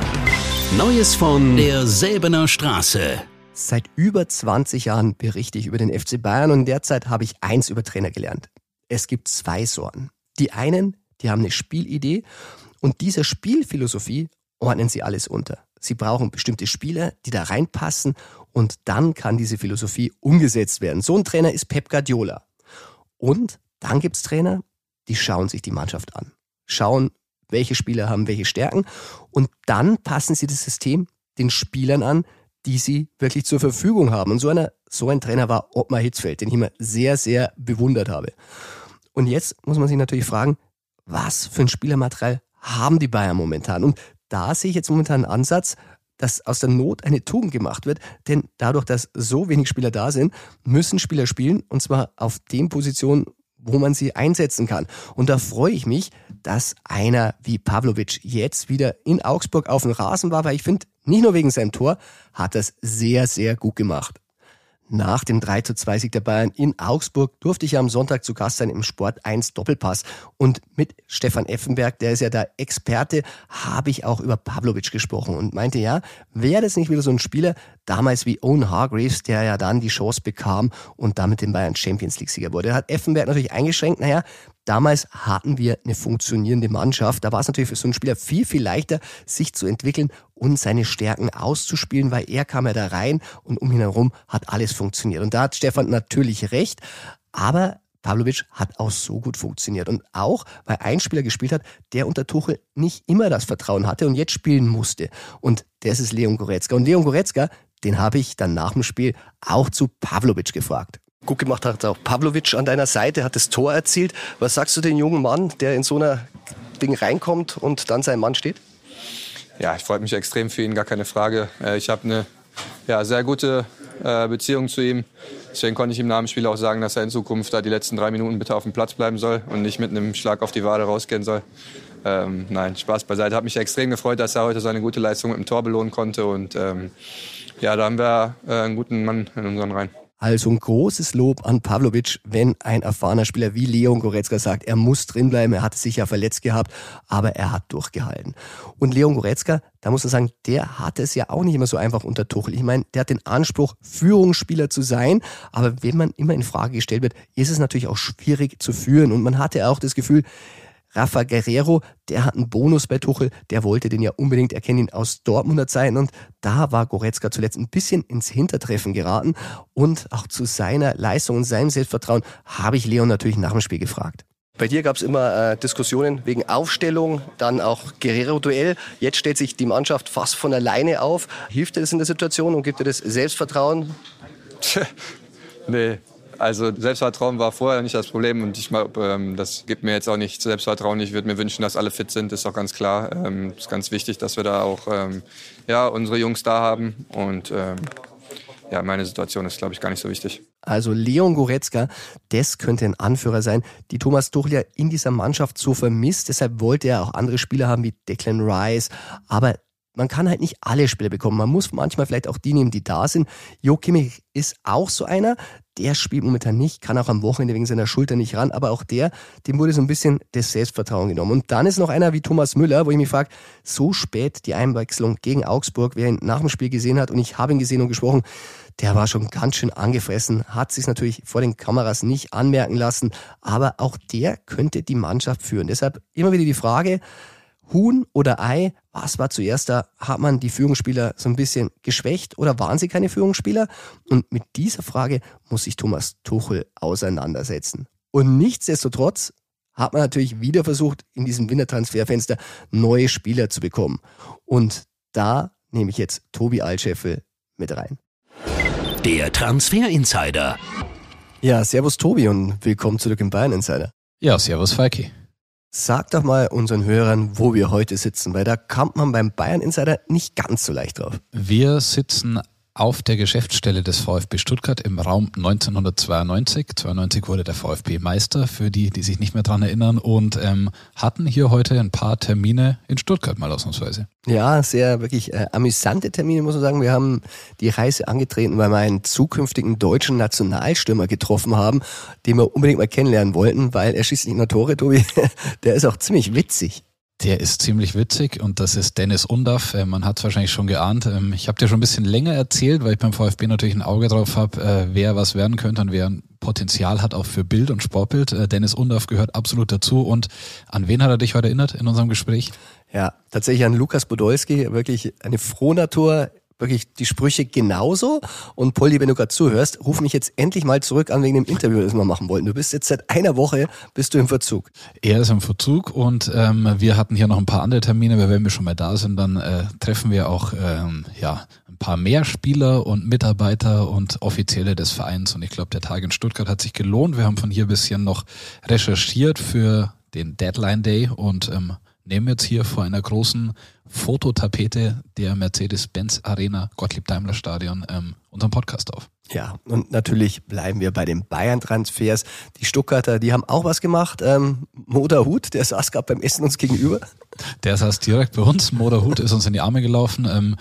Neues von der Säbener Straße. Seit über 20 Jahren berichte ich über den FC Bayern und derzeit habe ich eins über Trainer gelernt. Es gibt zwei Sorten. Die einen, die haben eine Spielidee und dieser Spielphilosophie ordnen sie alles unter. Sie brauchen bestimmte Spieler, die da reinpassen und dann kann diese Philosophie umgesetzt werden. So ein Trainer ist Pep Guardiola. Und dann gibt es Trainer, die schauen sich die Mannschaft an, schauen, welche Spieler haben welche Stärken und dann passen sie das System den Spielern an, die sie wirklich zur Verfügung haben. Und so, einer, so ein Trainer war Ottmar Hitzfeld, den ich immer sehr, sehr bewundert habe. Und jetzt muss man sich natürlich fragen, was für ein Spielermaterial haben die Bayern momentan? Und da sehe ich jetzt momentan einen Ansatz, dass aus der Not eine Tugend gemacht wird. Denn dadurch, dass so wenig Spieler da sind, müssen Spieler spielen und zwar auf den Positionen, wo man sie einsetzen kann. Und da freue ich mich, dass einer wie Pavlovic jetzt wieder in Augsburg auf dem Rasen war, weil ich finde, nicht nur wegen seinem Tor, hat es sehr, sehr gut gemacht. Nach dem 3 zu 2 Sieg der Bayern in Augsburg durfte ich am Sonntag zu Gast sein im Sport 1 Doppelpass. Und mit Stefan Effenberg, der ist ja der Experte, habe ich auch über Pavlovic gesprochen und meinte, ja, wäre das nicht wieder so ein Spieler, damals wie Owen Hargreaves, der ja dann die Chance bekam und damit den Bayern Champions League Sieger wurde. Hat Effenberg natürlich eingeschränkt, naja, Damals hatten wir eine funktionierende Mannschaft. Da war es natürlich für so einen Spieler viel, viel leichter, sich zu entwickeln und seine Stärken auszuspielen, weil er kam ja da rein und um ihn herum hat alles funktioniert. Und da hat Stefan natürlich recht. Aber Pavlovic hat auch so gut funktioniert. Und auch, weil ein Spieler gespielt hat, der unter Tuchel nicht immer das Vertrauen hatte und jetzt spielen musste. Und das ist Leon Goretzka. Und Leon Goretzka, den habe ich dann nach dem Spiel auch zu Pavlovic gefragt. Gut gemacht hat auch Pavlovic an deiner Seite, hat das Tor erzielt. Was sagst du den jungen Mann, der in so einer Ding reinkommt und dann sein Mann steht? Ja, ich freue mich extrem für ihn, gar keine Frage. Äh, ich habe eine ja, sehr gute äh, Beziehung zu ihm. Deswegen konnte ich ihm nach dem auch sagen, dass er in Zukunft da die letzten drei Minuten bitte auf dem Platz bleiben soll und nicht mit einem Schlag auf die Wade rausgehen soll. Ähm, nein, Spaß beiseite. Hat mich extrem gefreut, dass er heute seine gute Leistung mit dem Tor belohnen konnte. Und ähm, ja, da haben wir äh, einen guten Mann in unseren Reihen. Also ein großes Lob an Pavlovic, wenn ein erfahrener Spieler wie Leon Goretzka sagt, er muss drinbleiben, er hat sich ja verletzt gehabt, aber er hat durchgehalten. Und Leon Goretzka, da muss man sagen, der hatte es ja auch nicht immer so einfach unter Tuchel. Ich meine, der hat den Anspruch, Führungsspieler zu sein, aber wenn man immer in Frage gestellt wird, ist es natürlich auch schwierig zu führen. Und man hatte auch das Gefühl, Rafa Guerrero, der hat einen Bonus bei Tuchel, der wollte den ja unbedingt, erkennen ihn aus Dortmunder Zeiten und da war Goretzka zuletzt ein bisschen ins Hintertreffen geraten und auch zu seiner Leistung und seinem Selbstvertrauen habe ich Leon natürlich nach dem Spiel gefragt. Bei dir gab es immer äh, Diskussionen wegen Aufstellung, dann auch Guerrero-Duell. Jetzt stellt sich die Mannschaft fast von alleine auf. Hilft dir das in der Situation und gibt dir das Selbstvertrauen? nee, also Selbstvertrauen war vorher nicht das Problem und ich ähm, das gibt mir jetzt auch nicht Selbstvertrauen. Ich würde mir wünschen, dass alle fit sind, ist auch ganz klar. Ähm, ist ganz wichtig, dass wir da auch ähm, ja, unsere Jungs da haben und ähm, ja, meine Situation ist, glaube ich, gar nicht so wichtig. Also Leon Goretzka, das könnte ein Anführer sein, die Thomas Tuchel ja in dieser Mannschaft so vermisst. Deshalb wollte er auch andere Spieler haben wie Declan Rice. Aber man kann halt nicht alle Spieler bekommen. Man muss manchmal vielleicht auch die nehmen, die da sind. Jo Kimmich ist auch so einer. Der spielt momentan nicht, kann auch am Wochenende wegen seiner Schulter nicht ran, aber auch der, dem wurde so ein bisschen das Selbstvertrauen genommen. Und dann ist noch einer wie Thomas Müller, wo ich mich frage, so spät die Einwechslung gegen Augsburg, wer ihn nach dem Spiel gesehen hat und ich habe ihn gesehen und gesprochen, der war schon ganz schön angefressen, hat sich natürlich vor den Kameras nicht anmerken lassen, aber auch der könnte die Mannschaft führen. Deshalb immer wieder die Frage, Huhn oder Ei, was war zuerst da? Hat man die Führungsspieler so ein bisschen geschwächt oder waren sie keine Führungsspieler? Und mit dieser Frage muss sich Thomas Tuchel auseinandersetzen. Und nichtsdestotrotz hat man natürlich wieder versucht, in diesem Wintertransferfenster neue Spieler zu bekommen. Und da nehme ich jetzt Tobi Altscheffel mit rein. Der Transfer Insider. Ja, servus Tobi und willkommen zurück im Bayern Insider. Ja, servus Falki. Sag doch mal unseren Hörern, wo wir heute sitzen, weil da kommt man beim Bayern Insider nicht ganz so leicht drauf. Wir sitzen auf der Geschäftsstelle des VfB Stuttgart im Raum 1992. 92 wurde der VfB Meister, für die, die sich nicht mehr dran erinnern, und ähm, hatten hier heute ein paar Termine in Stuttgart mal ausnahmsweise. Ja, sehr wirklich äh, amüsante Termine, muss man sagen. Wir haben die Reise angetreten, weil wir einen zukünftigen deutschen Nationalstürmer getroffen haben, den wir unbedingt mal kennenlernen wollten, weil er schießt nicht nur Tore, Tobi. Der ist auch ziemlich witzig. Der ist ziemlich witzig und das ist Dennis Undaff. Äh, man hat es wahrscheinlich schon geahnt. Ähm, ich habe dir schon ein bisschen länger erzählt, weil ich beim VfB natürlich ein Auge drauf habe, äh, wer was werden könnte und wer ein Potenzial hat auch für Bild und Sportbild. Äh, Dennis Undaff gehört absolut dazu. Und an wen hat er dich heute erinnert in unserem Gespräch? Ja, tatsächlich an Lukas Podolski, wirklich eine Frohnatur, wirklich die Sprüche genauso. Und Polly, wenn du gerade zuhörst, ruf mich jetzt endlich mal zurück an wegen dem Interview, das wir machen wollten. Du bist jetzt seit einer Woche bist du im Verzug. Er ist im Verzug und ähm, wir hatten hier noch ein paar andere Termine, weil wenn wir schon mal da sind, dann äh, treffen wir auch ähm, ja ein paar mehr Spieler und Mitarbeiter und Offizielle des Vereins. Und ich glaube, der Tag in Stuttgart hat sich gelohnt. Wir haben von hier ein bisschen noch recherchiert für den Deadline Day und ähm, nehmen jetzt hier vor einer großen Fototapete der Mercedes-Benz Arena Gottlieb Daimler Stadion ähm, unseren Podcast auf. Ja, und natürlich bleiben wir bei den Bayern-Transfers. Die Stuttgarter, die haben auch was gemacht. Ähm, Moda Hut, der saß gerade beim Essen uns gegenüber. Der saß direkt bei uns. Moda Hut ist uns in die Arme gelaufen. Ähm,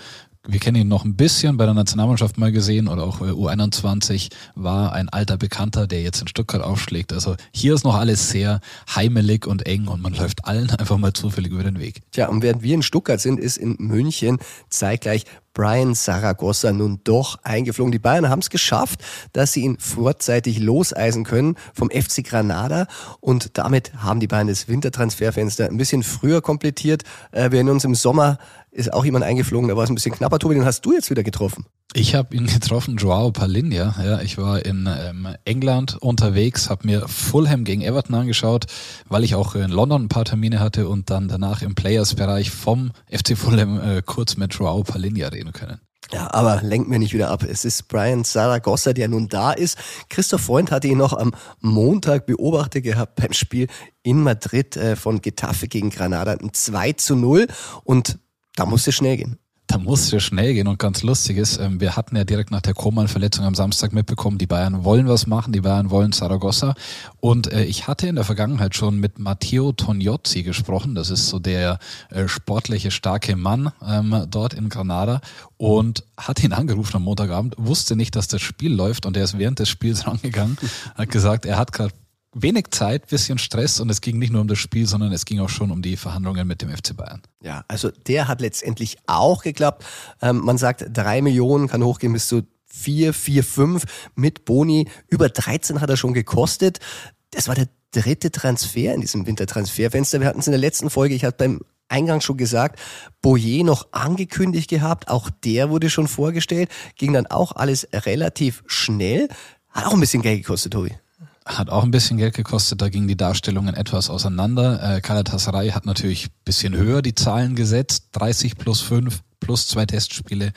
wir kennen ihn noch ein bisschen bei der Nationalmannschaft mal gesehen oder auch U21 war ein alter Bekannter, der jetzt in Stuttgart aufschlägt. Also hier ist noch alles sehr heimelig und eng und man läuft allen einfach mal zufällig über den Weg. Tja, und während wir in Stuttgart sind, ist in München zeitgleich Brian Saragossa nun doch eingeflogen. Die Bayern haben es geschafft, dass sie ihn vorzeitig loseisen können vom FC Granada und damit haben die Bayern das Wintertransferfenster ein bisschen früher komplettiert. Äh, wir erinnern uns im Sommer ist auch jemand eingeflogen, da war es ein bisschen knapper. Tobi, den hast du jetzt wieder getroffen. Ich habe ihn getroffen, Joao Palinja. Ja, ich war in ähm, England unterwegs, habe mir Fulham gegen Everton angeschaut, weil ich auch in London ein paar Termine hatte und dann danach im Players-Bereich vom FC Fulham äh, kurz mit Joao Palinja reden können. Ja, aber lenkt mir nicht wieder ab. Es ist Brian Saragossa, der nun da ist. Christoph Freund hatte ihn noch am Montag beobachtet gehabt beim Spiel in Madrid äh, von Getafe gegen Granada. Ein 2 zu 0 und da musste schnell gehen. Da musste schnell gehen und ganz lustig ist, ähm, wir hatten ja direkt nach der Koman-Verletzung am Samstag mitbekommen, die Bayern wollen was machen, die Bayern wollen Saragossa. Und äh, ich hatte in der Vergangenheit schon mit Matteo Tognozzi gesprochen, das ist so der äh, sportliche, starke Mann ähm, dort in Granada und hat ihn angerufen am Montagabend, wusste nicht, dass das Spiel läuft und er ist während des Spiels rangegangen, hat gesagt, er hat gerade wenig Zeit, bisschen Stress und es ging nicht nur um das Spiel, sondern es ging auch schon um die Verhandlungen mit dem FC Bayern. Ja, also der hat letztendlich auch geklappt. Ähm, man sagt, drei Millionen kann hochgehen bis zu vier, vier, fünf mit Boni. Über 13 hat er schon gekostet. Das war der dritte Transfer in diesem Wintertransferfenster. Wir hatten es in der letzten Folge, ich hatte beim Eingang schon gesagt, Boyer noch angekündigt gehabt, auch der wurde schon vorgestellt, ging dann auch alles relativ schnell. Hat auch ein bisschen Geld gekostet, Tobi. Hat auch ein bisschen Geld gekostet, da gingen die Darstellungen etwas auseinander. Äh, Galatasaray hat natürlich bisschen höher die Zahlen gesetzt, 30 plus 5 plus zwei Testspiele.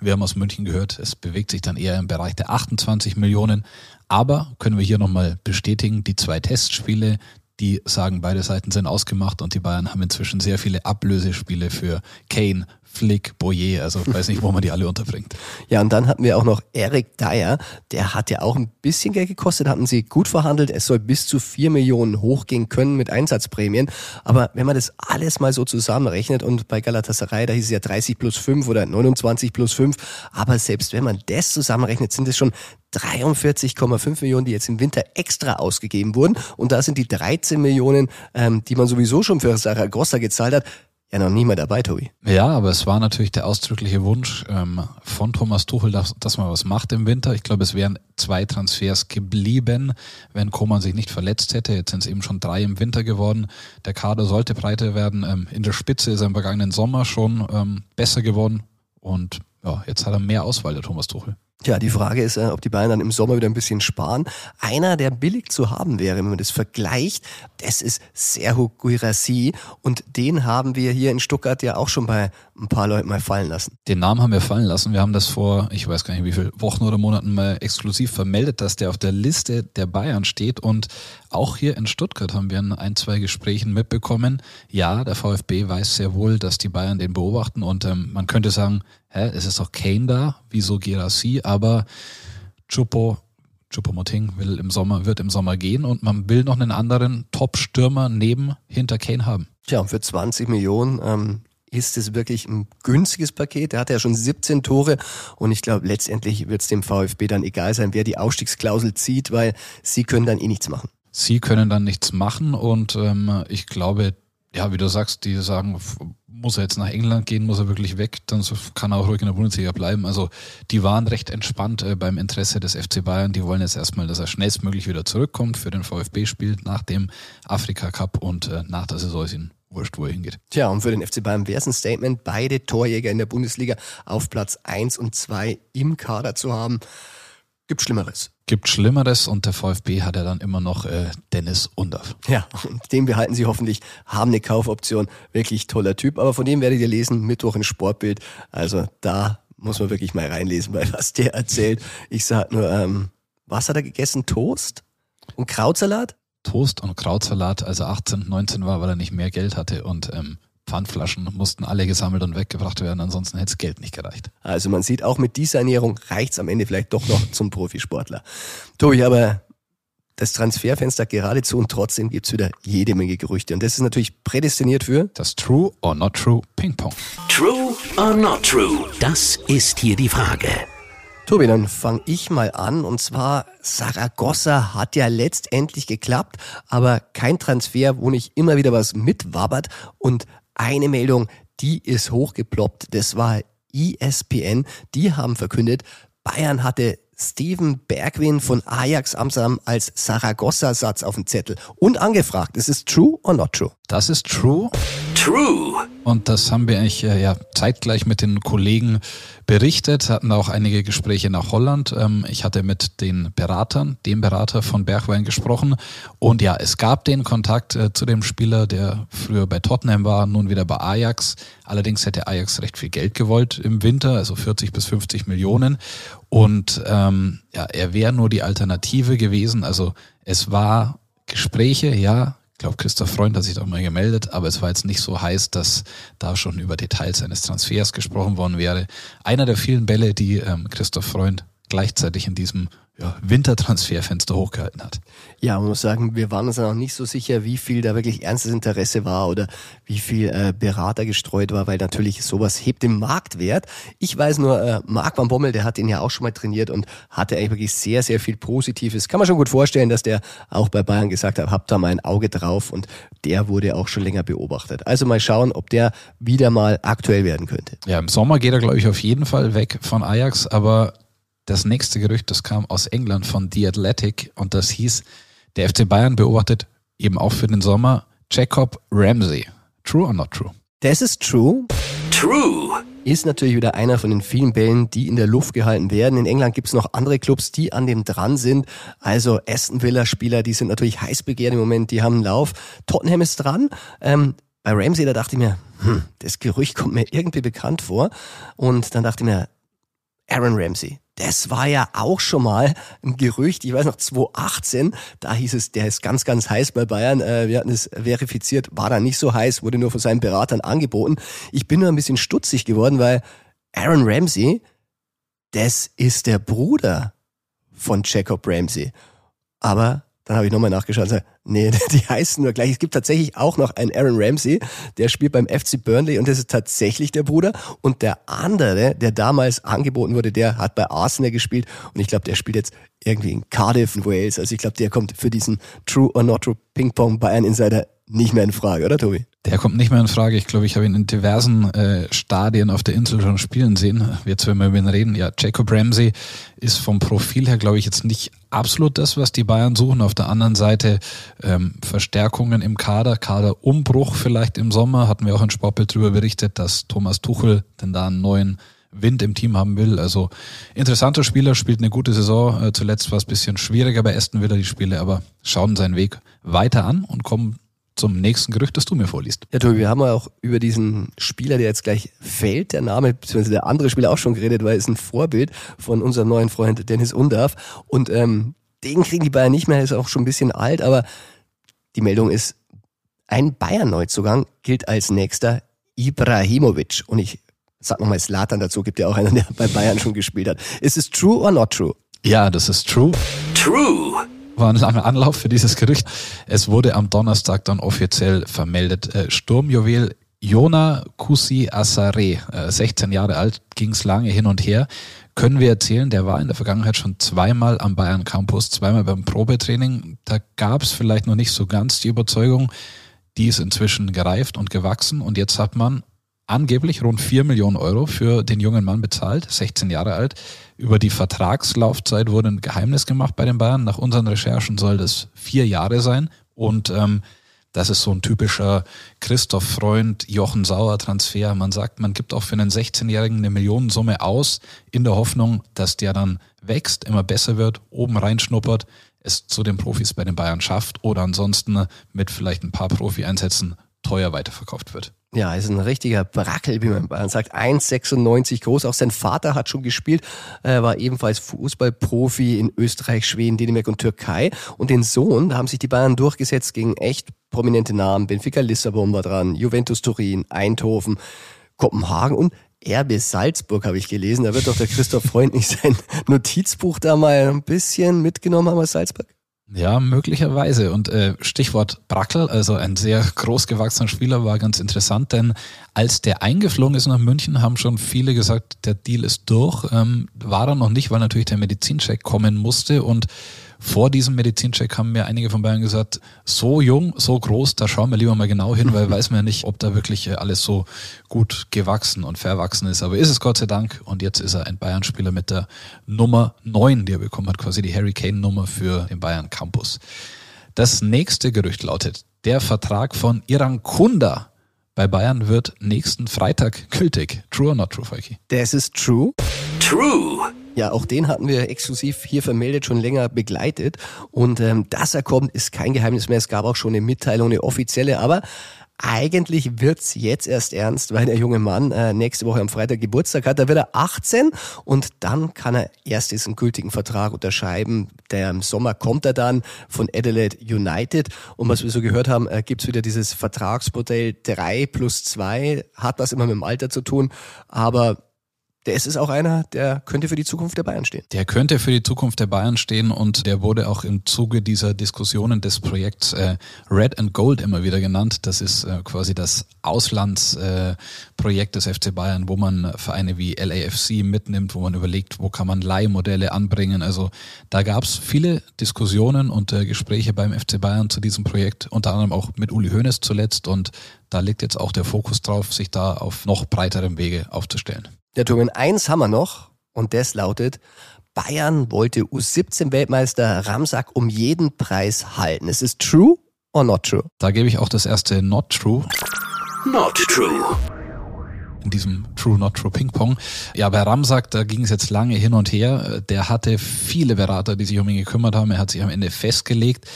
Wir haben aus München gehört, es bewegt sich dann eher im Bereich der 28 Millionen. Aber können wir hier nochmal bestätigen, die zwei Testspiele, die sagen, beide Seiten sind ausgemacht und die Bayern haben inzwischen sehr viele Ablösespiele für Kane, Flick, Boyer, also weiß nicht, wo man die alle unterbringt. Ja, und dann hatten wir auch noch Eric Dyer, der hat ja auch ein bisschen Geld gekostet, hatten sie gut verhandelt, es soll bis zu vier Millionen hochgehen können mit Einsatzprämien, aber wenn man das alles mal so zusammenrechnet und bei Galatasaray, da hieß es ja 30 plus 5 oder 29 plus 5, aber selbst wenn man das zusammenrechnet, sind es schon 43,5 Millionen, die jetzt im Winter extra ausgegeben wurden. Und da sind die 13 Millionen, ähm, die man sowieso schon für Saragossa gezahlt hat, ja noch nie mehr dabei, Tobi. Ja, aber es war natürlich der ausdrückliche Wunsch ähm, von Thomas Tuchel, dass, dass man was macht im Winter. Ich glaube, es wären zwei Transfers geblieben, wenn Koman sich nicht verletzt hätte. Jetzt sind es eben schon drei im Winter geworden. Der Kader sollte breiter werden. Ähm, in der Spitze ist er im vergangenen Sommer schon ähm, besser geworden. Und ja, jetzt hat er mehr Auswahl, der Thomas Tuchel. Ja, die Frage ist, äh, ob die Bayern dann im Sommer wieder ein bisschen sparen. Einer, der billig zu haben wäre, wenn man das vergleicht, das ist Serhu Guirassi und den haben wir hier in Stuttgart ja auch schon bei ein paar Leuten mal fallen lassen. Den Namen haben wir fallen lassen. Wir haben das vor, ich weiß gar nicht wie viele Wochen oder Monaten mal exklusiv vermeldet, dass der auf der Liste der Bayern steht und auch hier in Stuttgart haben wir in ein, zwei Gesprächen mitbekommen. Ja, der VfB weiß sehr wohl, dass die Bayern den beobachten und ähm, man könnte sagen, hä, es ist doch Kane da, wieso Girassi, aber Chupo Choupo-Moting will im Sommer, wird im Sommer gehen und man will noch einen anderen Top-Stürmer neben hinter Kane haben. Tja, und für 20 Millionen ähm, ist es wirklich ein günstiges Paket. Er hat ja schon 17 Tore und ich glaube, letztendlich wird es dem VfB dann egal sein, wer die Ausstiegsklausel zieht, weil sie können dann eh nichts machen. Sie können dann nichts machen und ähm, ich glaube, ja, wie du sagst, die sagen, muss er jetzt nach England gehen, muss er wirklich weg, dann kann er auch ruhig in der Bundesliga bleiben. Also die waren recht entspannt äh, beim Interesse des FC Bayern. Die wollen jetzt erstmal, dass er schnellstmöglich wieder zurückkommt, für den VfB spielt, nach dem Afrika Cup und äh, nach der Saison wurscht, wo er hingeht. Tja, und für den FC Bayern wäre es ein Statement, beide Torjäger in der Bundesliga auf Platz eins und zwei im Kader zu haben. Gibt Schlimmeres. Gibt Schlimmeres und der VfB hat ja dann immer noch äh, Dennis Undorf. Ja, und dem behalten sie hoffentlich, haben eine Kaufoption. Wirklich toller Typ. Aber von dem werdet ihr lesen, Mittwoch in Sportbild. Also da muss man wirklich mal reinlesen, weil was der erzählt. Ich sag nur, ähm, was hat er gegessen? Toast? Und Krautsalat? Toast und Krautsalat, als er 18, 19 war, weil er nicht mehr Geld hatte und ähm, Pfandflaschen mussten alle gesammelt und weggebracht werden, ansonsten hätte das Geld nicht gereicht. Also man sieht, auch mit dieser Ernährung reicht's am Ende vielleicht doch noch zum Profisportler. Tobi, aber das Transferfenster geradezu und trotzdem gibt's wieder jede Menge Gerüchte. Und das ist natürlich prädestiniert für das True or Not True Ping Pong. True or Not True? Das ist hier die Frage. Tobi, dann fange ich mal an. Und zwar, Saragossa hat ja letztendlich geklappt, aber kein Transfer, wo nicht immer wieder was mitwabert. Und eine Meldung, die ist hochgeploppt. Das war ESPN. Die haben verkündet, Bayern hatte Steven Bergwin von Ajax Amsterdam als Saragossa-Satz auf dem Zettel und angefragt. Ist es true or not true? Das ist true. True. Und das haben wir eigentlich äh, ja zeitgleich mit den Kollegen berichtet, hatten auch einige Gespräche nach Holland. Ähm, ich hatte mit den Beratern, dem Berater von Bergwein gesprochen. Und ja, es gab den Kontakt äh, zu dem Spieler, der früher bei Tottenham war, nun wieder bei Ajax. Allerdings hätte Ajax recht viel Geld gewollt im Winter, also 40 bis 50 Millionen. Und ähm, ja, er wäre nur die Alternative gewesen. Also es war Gespräche, ja, glaube, Christoph Freund hat sich doch mal gemeldet, aber es war jetzt nicht so heiß, dass da schon über Details eines Transfers gesprochen worden wäre. Einer der vielen Bälle, die ähm, Christoph Freund gleichzeitig in diesem ja, Wintertransferfenster hochgehalten hat. Ja, man muss sagen, wir waren uns dann auch nicht so sicher, wie viel da wirklich ernstes Interesse war oder wie viel äh, Berater gestreut war, weil natürlich sowas hebt den Marktwert. Ich weiß nur, äh, Marc van Bommel, der hat den ja auch schon mal trainiert und hatte eigentlich wirklich sehr, sehr viel Positives. Kann man schon gut vorstellen, dass der auch bei Bayern gesagt hat, habt da mal ein Auge drauf und der wurde auch schon länger beobachtet. Also mal schauen, ob der wieder mal aktuell werden könnte. Ja, im Sommer geht er, glaube ich, auf jeden Fall weg von Ajax, aber das nächste Gerücht, das kam aus England von The Athletic und das hieß, der FC Bayern beobachtet eben auch für den Sommer Jacob Ramsey. True or not true? Das ist true. True. Ist natürlich wieder einer von den vielen Bällen, die in der Luft gehalten werden. In England gibt es noch andere Clubs, die an dem dran sind. Also Aston Villa Spieler, die sind natürlich heiß begehrt im Moment, die haben einen Lauf. Tottenham ist dran. Ähm, bei Ramsey, da dachte ich mir, hm, das Gerücht kommt mir irgendwie bekannt vor. Und dann dachte ich mir, Aaron Ramsey. Das war ja auch schon mal ein Gerücht, ich weiß noch 2018, da hieß es, der ist ganz, ganz heiß bei Bayern. Äh, wir hatten es verifiziert, war da nicht so heiß, wurde nur von seinen Beratern angeboten. Ich bin nur ein bisschen stutzig geworden, weil Aaron Ramsey, das ist der Bruder von Jacob Ramsey. Aber dann habe ich nochmal nachgeschaut und gesagt, nee, die heißen nur gleich. Es gibt tatsächlich auch noch einen Aaron Ramsey, der spielt beim FC Burnley und das ist tatsächlich der Bruder. Und der andere, der damals angeboten wurde, der hat bei Arsenal gespielt und ich glaube, der spielt jetzt irgendwie in Cardiff, in Wales. Also ich glaube, der kommt für diesen True or Not True Ping Pong Bayern Insider nicht mehr in Frage, oder Tobi? Der kommt nicht mehr in Frage. Ich glaube, ich habe ihn in diversen äh, Stadien auf der Insel schon spielen sehen. Jetzt, wenn wir über ihn reden, ja, Jacob Ramsey ist vom Profil her, glaube ich, jetzt nicht absolut das, was die Bayern suchen. Auf der anderen Seite ähm, Verstärkungen im Kader, Kaderumbruch vielleicht im Sommer. Hatten wir auch in Sportbild darüber berichtet, dass Thomas Tuchel denn da einen neuen Wind im Team haben will. Also interessanter Spieler, spielt eine gute Saison. Äh, zuletzt war es bisschen schwieriger bei Aston Villa die Spiele, aber schauen seinen Weg weiter an und kommen zum nächsten Gerücht, das du mir vorliest. Ja, Tobi, wir haben ja auch über diesen Spieler, der jetzt gleich fällt, der Name, beziehungsweise der andere Spieler auch schon geredet, weil er ist ein Vorbild von unserem neuen Freund Dennis Undarf. Und ähm, den kriegen die Bayern nicht mehr, ist auch schon ein bisschen alt, aber die Meldung ist, ein Bayern-Neuzugang gilt als nächster Ibrahimovic. Und ich sag nochmal Slatan dazu, gibt ja auch einen, der bei Bayern schon gespielt hat. Ist es true or not true? Ja, das ist true. True. War ein langer Anlauf für dieses Gerücht. Es wurde am Donnerstag dann offiziell vermeldet. Äh, Sturmjuwel Jona Kusi Asare, 16 äh, Jahre alt, ging's lange hin und her. Können wir erzählen, der war in der Vergangenheit schon zweimal am Bayern Campus, zweimal beim Probetraining. Da gab's vielleicht noch nicht so ganz die Überzeugung, die ist inzwischen gereift und gewachsen und jetzt hat man angeblich rund 4 Millionen Euro für den jungen Mann bezahlt, 16 Jahre alt. Über die Vertragslaufzeit wurde ein Geheimnis gemacht bei den Bayern. Nach unseren Recherchen soll das vier Jahre sein. Und ähm, das ist so ein typischer Christoph Freund, Jochen Sauer Transfer. Man sagt, man gibt auch für einen 16-Jährigen eine Millionensumme aus, in der Hoffnung, dass der dann wächst, immer besser wird, oben reinschnuppert, es zu den Profis bei den Bayern schafft oder ansonsten mit vielleicht ein paar Profi-Einsätzen teuer weiterverkauft wird. Ja, ist ein richtiger Brackel, wie man sagt. 1,96 groß. Auch sein Vater hat schon gespielt, Er war ebenfalls Fußballprofi in Österreich, Schweden, Dänemark und Türkei. Und den Sohn, da haben sich die Bayern durchgesetzt gegen echt prominente Namen. Benfica Lissabon war dran, Juventus Turin, Eindhoven, Kopenhagen und RB Salzburg habe ich gelesen. Da wird doch der Christoph Freund nicht sein Notizbuch da mal ein bisschen mitgenommen haben aus Salzburg? Ja, möglicherweise. Und äh, Stichwort Brackel, also ein sehr großgewachsener Spieler, war ganz interessant, denn als der eingeflogen ist nach München, haben schon viele gesagt, der Deal ist durch. Ähm, war er noch nicht, weil natürlich der Medizincheck kommen musste und vor diesem Medizincheck haben mir einige von Bayern gesagt, so jung, so groß, da schauen wir lieber mal genau hin, weil weiß man ja nicht, ob da wirklich äh, alles so gut gewachsen und verwachsen ist. Aber ist es Gott sei Dank und jetzt ist er ein Bayern-Spieler mit der Nummer 9, die er bekommen hat, quasi die Harry Kane-Nummer für den Bayern Campus. Das nächste Gerücht lautet, der Vertrag von Iran Kunda bei Bayern wird nächsten Freitag gültig. True or not true, Falki? Das ist true. True. Ja, auch den hatten wir exklusiv hier vermeldet, schon länger begleitet. Und ähm, dass er kommt, ist kein Geheimnis mehr. Es gab auch schon eine Mitteilung, eine offizielle. Aber eigentlich wird's jetzt erst ernst, weil der junge Mann äh, nächste Woche am Freitag Geburtstag hat. Da wird er 18 und dann kann er erst diesen gültigen Vertrag unterschreiben. Der im Sommer kommt er dann von Adelaide United. Und was wir so gehört haben, äh, gibt's wieder dieses Vertragsmodell 3 plus 2. Hat was immer mit dem Alter zu tun, aber der ist es auch einer, der könnte für die Zukunft der Bayern stehen. Der könnte für die Zukunft der Bayern stehen und der wurde auch im Zuge dieser Diskussionen des Projekts äh, Red and Gold immer wieder genannt. Das ist äh, quasi das Auslandsprojekt äh, des FC Bayern, wo man Vereine wie LAFC mitnimmt, wo man überlegt, wo kann man Leihmodelle anbringen. Also da gab es viele Diskussionen und äh, Gespräche beim FC Bayern zu diesem Projekt, unter anderem auch mit Uli Hoeneß zuletzt und da liegt jetzt auch der Fokus drauf, sich da auf noch breiterem Wege aufzustellen. Der Turm eins haben wir noch und das lautet, Bayern wollte U17-Weltmeister Ramsack um jeden Preis halten. Ist es true or not true? Da gebe ich auch das erste not true. Not true in diesem True Not True Ping Pong. Ja, bei Ramsack, da ging es jetzt lange hin und her. Der hatte viele Berater, die sich um ihn gekümmert haben. Er hat sich am Ende festgelegt.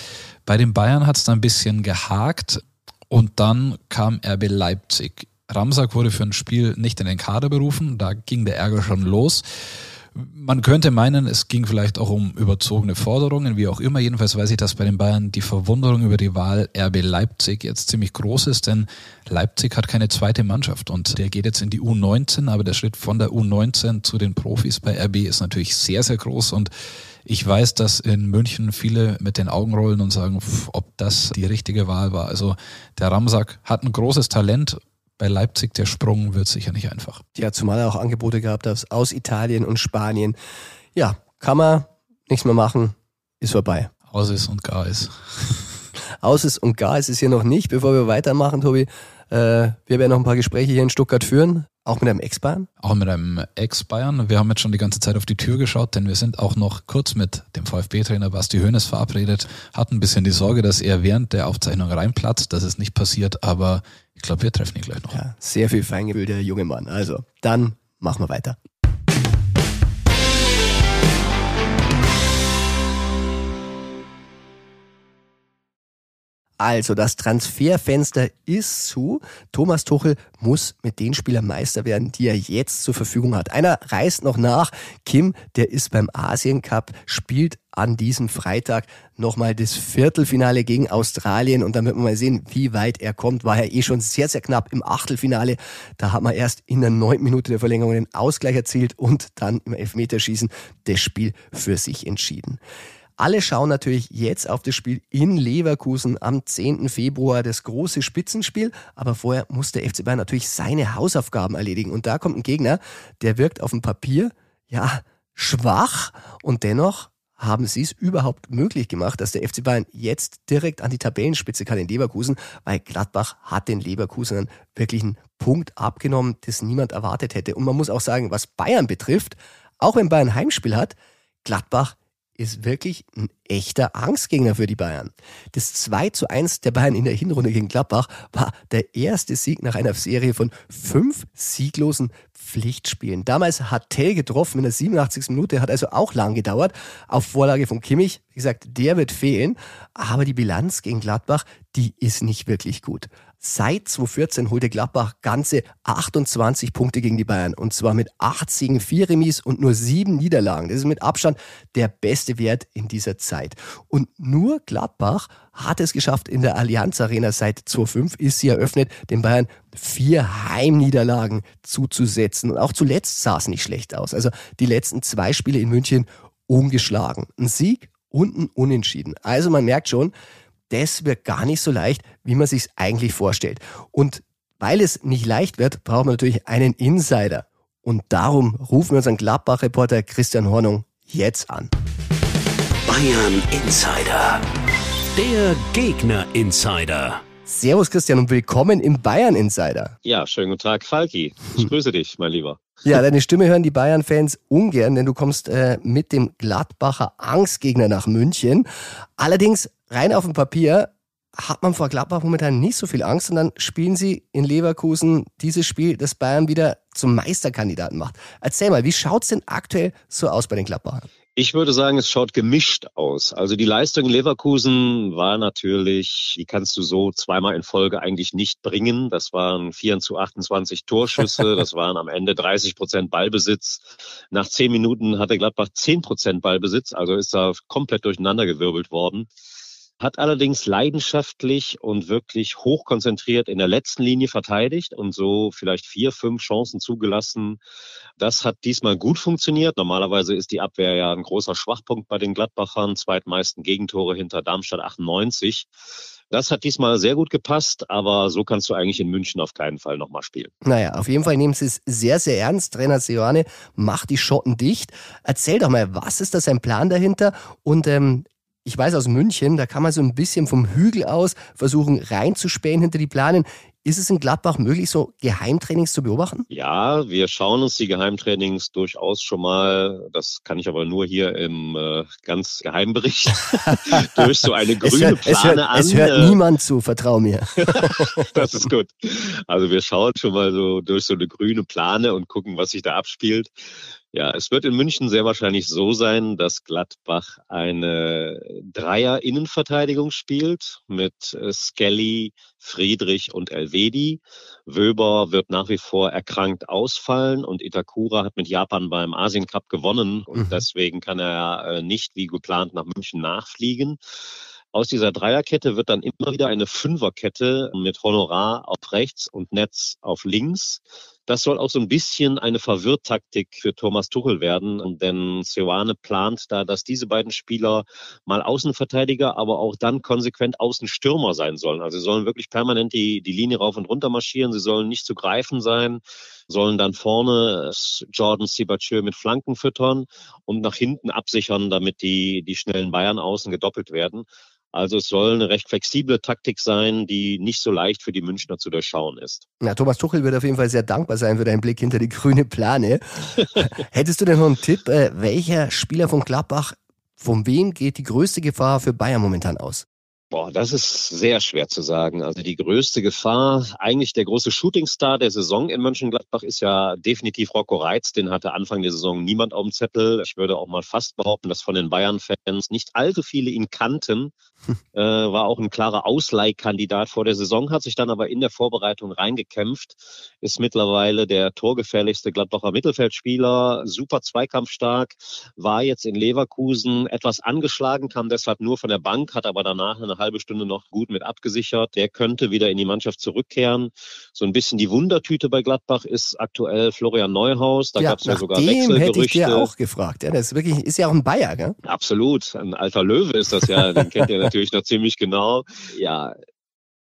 Bei den Bayern hat es da ein bisschen gehakt und dann kam RB Leipzig. Ramsack wurde für ein Spiel nicht in den Kader berufen, da ging der Ärger schon los. Man könnte meinen, es ging vielleicht auch um überzogene Forderungen, wie auch immer. Jedenfalls weiß ich, dass bei den Bayern die Verwunderung über die Wahl RB Leipzig jetzt ziemlich groß ist, denn Leipzig hat keine zweite Mannschaft und der geht jetzt in die U19, aber der Schritt von der U19 zu den Profis bei RB ist natürlich sehr, sehr groß und ich weiß, dass in München viele mit den Augen rollen und sagen, ob das die richtige Wahl war. Also der Ramsack hat ein großes Talent bei Leipzig der Sprung wird sicher nicht einfach. Ja, zumal er auch Angebote gehabt hat aus Italien und Spanien. Ja, kann man nichts mehr machen, ist vorbei. Aus ist und gar ist. Aus ist und gar ist es hier noch nicht. Bevor wir weitermachen, Tobi, äh, wir werden ja noch ein paar Gespräche hier in Stuttgart führen. Auch mit einem Ex-Bayern? Auch mit einem Ex-Bayern. Wir haben jetzt schon die ganze Zeit auf die Tür geschaut, denn wir sind auch noch kurz mit dem VfB-Trainer Basti Hoeneß verabredet. Hatten ein bisschen die Sorge, dass er während der Aufzeichnung reinplatzt. Das ist nicht passiert, aber ich glaube, wir treffen ihn gleich noch. Ja, sehr viel Feingefühl, der junge Mann. Also, dann machen wir weiter. Also, das Transferfenster ist zu. Thomas Tuchel muss mit den Spielern Meister werden, die er jetzt zur Verfügung hat. Einer reist noch nach. Kim, der ist beim Asien Cup, spielt an diesem Freitag nochmal das Viertelfinale gegen Australien und dann wird man mal sehen, wie weit er kommt. War er eh schon sehr, sehr knapp im Achtelfinale. Da hat man erst in der neunten Minute der Verlängerung den Ausgleich erzielt und dann im Elfmeterschießen das Spiel für sich entschieden. Alle schauen natürlich jetzt auf das Spiel in Leverkusen am 10. Februar, das große Spitzenspiel. Aber vorher muss der FC Bayern natürlich seine Hausaufgaben erledigen. Und da kommt ein Gegner, der wirkt auf dem Papier, ja, schwach und dennoch haben sie es überhaupt möglich gemacht, dass der FC Bayern jetzt direkt an die Tabellenspitze kann in Leverkusen, weil Gladbach hat den Leverkusenern wirklich einen Punkt abgenommen, das niemand erwartet hätte. Und man muss auch sagen, was Bayern betrifft, auch wenn Bayern Heimspiel hat, Gladbach ist wirklich ein echter Angstgegner für die Bayern. Das 2 zu 1 der Bayern in der Hinrunde gegen Gladbach war der erste Sieg nach einer Serie von fünf sieglosen Pflichtspielen. Damals hat Tell getroffen in der 87. Minute, hat also auch lang gedauert, auf Vorlage von Kimmich. Wie gesagt, der wird fehlen, aber die Bilanz gegen Gladbach, die ist nicht wirklich gut. Seit 2014 holte Gladbach ganze 28 Punkte gegen die Bayern. Und zwar mit 8 Siegen, 4 Remis und nur 7 Niederlagen. Das ist mit Abstand der beste Wert in dieser Zeit. Und nur Gladbach hat es geschafft, in der Allianz Arena seit 2005 ist sie eröffnet, den Bayern vier Heimniederlagen zuzusetzen. Und auch zuletzt sah es nicht schlecht aus. Also die letzten zwei Spiele in München ungeschlagen. Ein Sieg und ein Unentschieden. Also man merkt schon, das wird gar nicht so leicht, wie man sich eigentlich vorstellt. Und weil es nicht leicht wird, braucht man natürlich einen Insider. Und darum rufen wir unseren Gladbach-Reporter Christian Hornung jetzt an. Bayern Insider. Der Gegner Insider. Servus Christian und willkommen im Bayern Insider. Ja, schönen guten Tag, Falki. Ich grüße dich, mein Lieber. Ja, deine Stimme hören die Bayern-Fans ungern, denn du kommst äh, mit dem Gladbacher Angstgegner nach München. Allerdings rein auf dem Papier hat man vor Gladbach momentan nicht so viel Angst und dann spielen sie in Leverkusen dieses Spiel, das Bayern wieder zum Meisterkandidaten macht. Erzähl mal, wie schaut's denn aktuell so aus bei den Gladbachern? Ich würde sagen, es schaut gemischt aus. Also die Leistung in Leverkusen war natürlich, die kannst du so zweimal in Folge eigentlich nicht bringen. Das waren 4 zu 28 Torschüsse, das waren am Ende 30 Prozent Ballbesitz. Nach zehn Minuten hatte Gladbach 10 Prozent Ballbesitz, also ist da komplett durcheinandergewirbelt worden hat allerdings leidenschaftlich und wirklich hochkonzentriert in der letzten Linie verteidigt und so vielleicht vier, fünf Chancen zugelassen. Das hat diesmal gut funktioniert. Normalerweise ist die Abwehr ja ein großer Schwachpunkt bei den Gladbachern, zweitmeisten Gegentore hinter Darmstadt 98. Das hat diesmal sehr gut gepasst, aber so kannst du eigentlich in München auf keinen Fall nochmal spielen. Naja, auf jeden Fall nehmen sie es sehr, sehr ernst. Trainer Seoane macht die Schotten dicht. Erzähl doch mal, was ist da sein Plan dahinter? Und ähm, ich weiß aus München, da kann man so ein bisschen vom Hügel aus versuchen reinzuspähen hinter die Planen. Ist es in Gladbach möglich, so Geheimtrainings zu beobachten? Ja, wir schauen uns die Geheimtrainings durchaus schon mal, das kann ich aber nur hier im äh, ganz Geheimbericht, durch so eine grüne hört, Plane es hört, an. Es hört niemand zu, vertrau mir. das ist gut. Also wir schauen schon mal so durch so eine grüne Plane und gucken, was sich da abspielt. Ja, es wird in München sehr wahrscheinlich so sein, dass Gladbach eine Dreier-Innenverteidigung spielt mit äh, Skelly, Friedrich und Elvedi. Wöber wird nach wie vor erkrankt ausfallen und Itakura hat mit Japan beim Asien Cup gewonnen und mhm. deswegen kann er äh, nicht wie geplant nach München nachfliegen. Aus dieser Dreierkette wird dann immer wieder eine Fünferkette mit Honorar auf rechts und Netz auf links. Das soll auch so ein bisschen eine Verwirrtaktik für Thomas Tuchel werden, denn Seoane plant da, dass diese beiden Spieler mal Außenverteidiger, aber auch dann konsequent Außenstürmer sein sollen. Also sie sollen wirklich permanent die, die Linie rauf und runter marschieren, sie sollen nicht zu greifen sein, sollen dann vorne Jordan Sibachö mit Flanken füttern und nach hinten absichern, damit die, die schnellen Bayern außen gedoppelt werden. Also es soll eine recht flexible Taktik sein, die nicht so leicht für die Münchner zu durchschauen ist. Na, Thomas Tuchel wird auf jeden Fall sehr dankbar sein für deinen Blick hinter die grüne Plane. Hättest du denn noch einen Tipp, äh, welcher Spieler von Gladbach, von wem geht die größte Gefahr für Bayern momentan aus? Boah, das ist sehr schwer zu sagen. Also die größte Gefahr, eigentlich der große Shootingstar der Saison in Mönchengladbach ist ja definitiv Rocco Reitz. Den hatte Anfang der Saison niemand auf dem Zettel. Ich würde auch mal fast behaupten, dass von den Bayern-Fans nicht allzu viele ihn kannten. äh, war auch ein klarer Ausleihkandidat vor der Saison, hat sich dann aber in der Vorbereitung reingekämpft, ist mittlerweile der torgefährlichste Gladbacher Mittelfeldspieler, super zweikampfstark, war jetzt in Leverkusen etwas angeschlagen, kam deshalb nur von der Bank, hat aber danach eine halbe Stunde noch gut mit abgesichert. Der könnte wieder in die Mannschaft zurückkehren. So ein bisschen die Wundertüte bei Gladbach ist aktuell Florian Neuhaus. Da ja, gab es ja sogar Wechselgerüchte. hätte ich dir auch gefragt. Ja, das ist wirklich, ist ja auch ein Bayer, gell? Absolut. Ein alter Löwe ist das ja. Den kennt ihr natürlich noch ziemlich genau. Ja,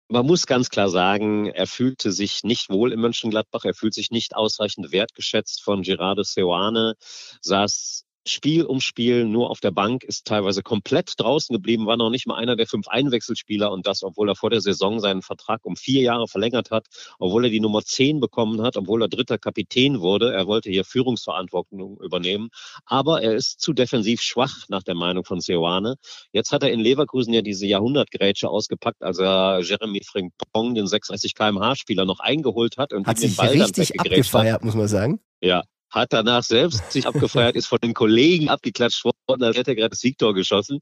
man muss ganz klar sagen, er fühlte sich nicht wohl in Mönchengladbach. Er fühlt sich nicht ausreichend wertgeschätzt von Gerardo Seoane, saß Spiel um Spiel nur auf der Bank, ist teilweise komplett draußen geblieben, war noch nicht mal einer der fünf Einwechselspieler und das, obwohl er vor der Saison seinen Vertrag um vier Jahre verlängert hat, obwohl er die Nummer zehn bekommen hat, obwohl er dritter Kapitän wurde. Er wollte hier Führungsverantwortung übernehmen, aber er ist zu defensiv schwach nach der Meinung von Seoane. Jetzt hat er in Leverkusen ja diese Jahrhundertgrätsche ausgepackt, als er Jeremy Frimpong, den 36 kmh Spieler, noch eingeholt hat und hat sich den Ball richtig abgefeiert, hat. muss man sagen. Ja, hat danach selbst sich abgefeiert, ist von den Kollegen abgeklatscht worden, als hätte er gerade das Siegtor geschossen.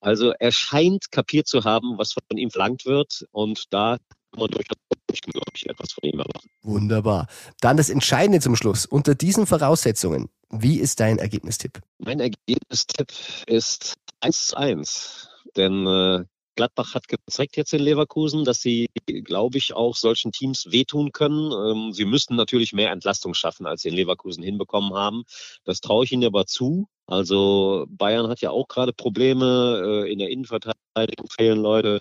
Also er scheint kapiert zu haben, was von ihm verlangt wird und da kann man durchaus, glaube ich, etwas von ihm erwarten. Wunderbar. Dann das Entscheidende zum Schluss. Unter diesen Voraussetzungen, wie ist dein Ergebnistipp? Mein Ergebnistipp ist 1 zu 1. Denn äh, Gladbach hat gezeigt jetzt in Leverkusen, dass sie, glaube ich, auch solchen Teams wehtun können. Ähm, sie müssten natürlich mehr Entlastung schaffen, als sie in Leverkusen hinbekommen haben. Das traue ich ihnen aber zu. Also Bayern hat ja auch gerade Probleme äh, in der Innenverteidigung, fehlen Leute.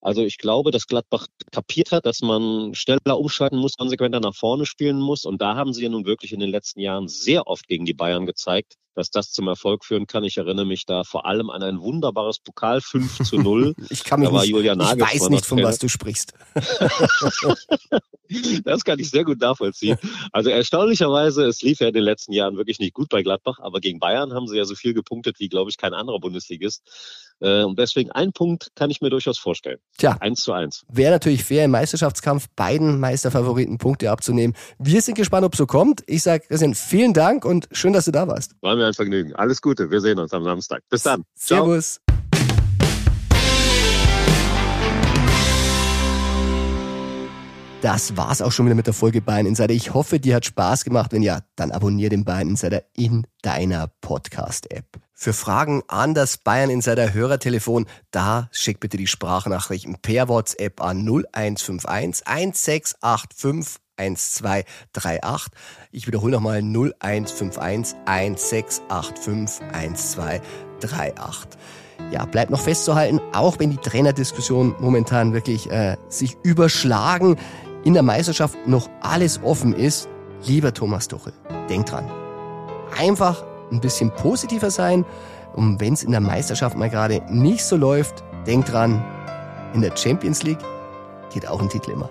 Also ich glaube, dass Gladbach kapiert hat, dass man schneller umschalten muss, konsequenter nach vorne spielen muss. Und da haben sie ja nun wirklich in den letzten Jahren sehr oft gegen die Bayern gezeigt, dass das zum Erfolg führen kann. Ich erinnere mich da vor allem an ein wunderbares Pokal 5 zu 0. ich kann mich da war nicht, Julian ich weiß nicht, von was du sprichst. das kann ich sehr gut nachvollziehen. Also erstaunlicherweise, es lief ja in den letzten Jahren wirklich nicht gut bei Gladbach, aber gegen Bayern haben sie ja so viel gepunktet wie, glaube ich, kein anderer Bundesligist. Äh, und deswegen ein Punkt kann ich mir durchaus vorstellen. Tja. Eins zu eins. Wäre natürlich fair im Meisterschaftskampf beiden Meisterfavoriten Punkte abzunehmen. Wir sind gespannt, ob es so kommt. Ich sage, Christian, vielen Dank und schön, dass du da warst. War mir ein Vergnügen. Alles Gute. Wir sehen uns am Samstag. Bis dann. Servus. Ciao. Das war's auch schon wieder mit der Folge Bayern Insider. Ich hoffe, dir hat Spaß gemacht. Wenn ja, dann abonniere den Bayern Insider in deiner Podcast-App. Für Fragen an das Bayern Insider Hörertelefon, da schick bitte die Sprachnachrichten per WhatsApp an 0151 1685 1238. Ich wiederhole nochmal 0151 1685 1238. Ja, bleibt noch festzuhalten, auch wenn die Trainerdiskussionen momentan wirklich äh, sich überschlagen, in der Meisterschaft noch alles offen ist, lieber Thomas Tuchel, denk dran. Einfach ein bisschen positiver sein und wenn es in der Meisterschaft mal gerade nicht so läuft, denk dran, in der Champions League geht auch ein Titel immer.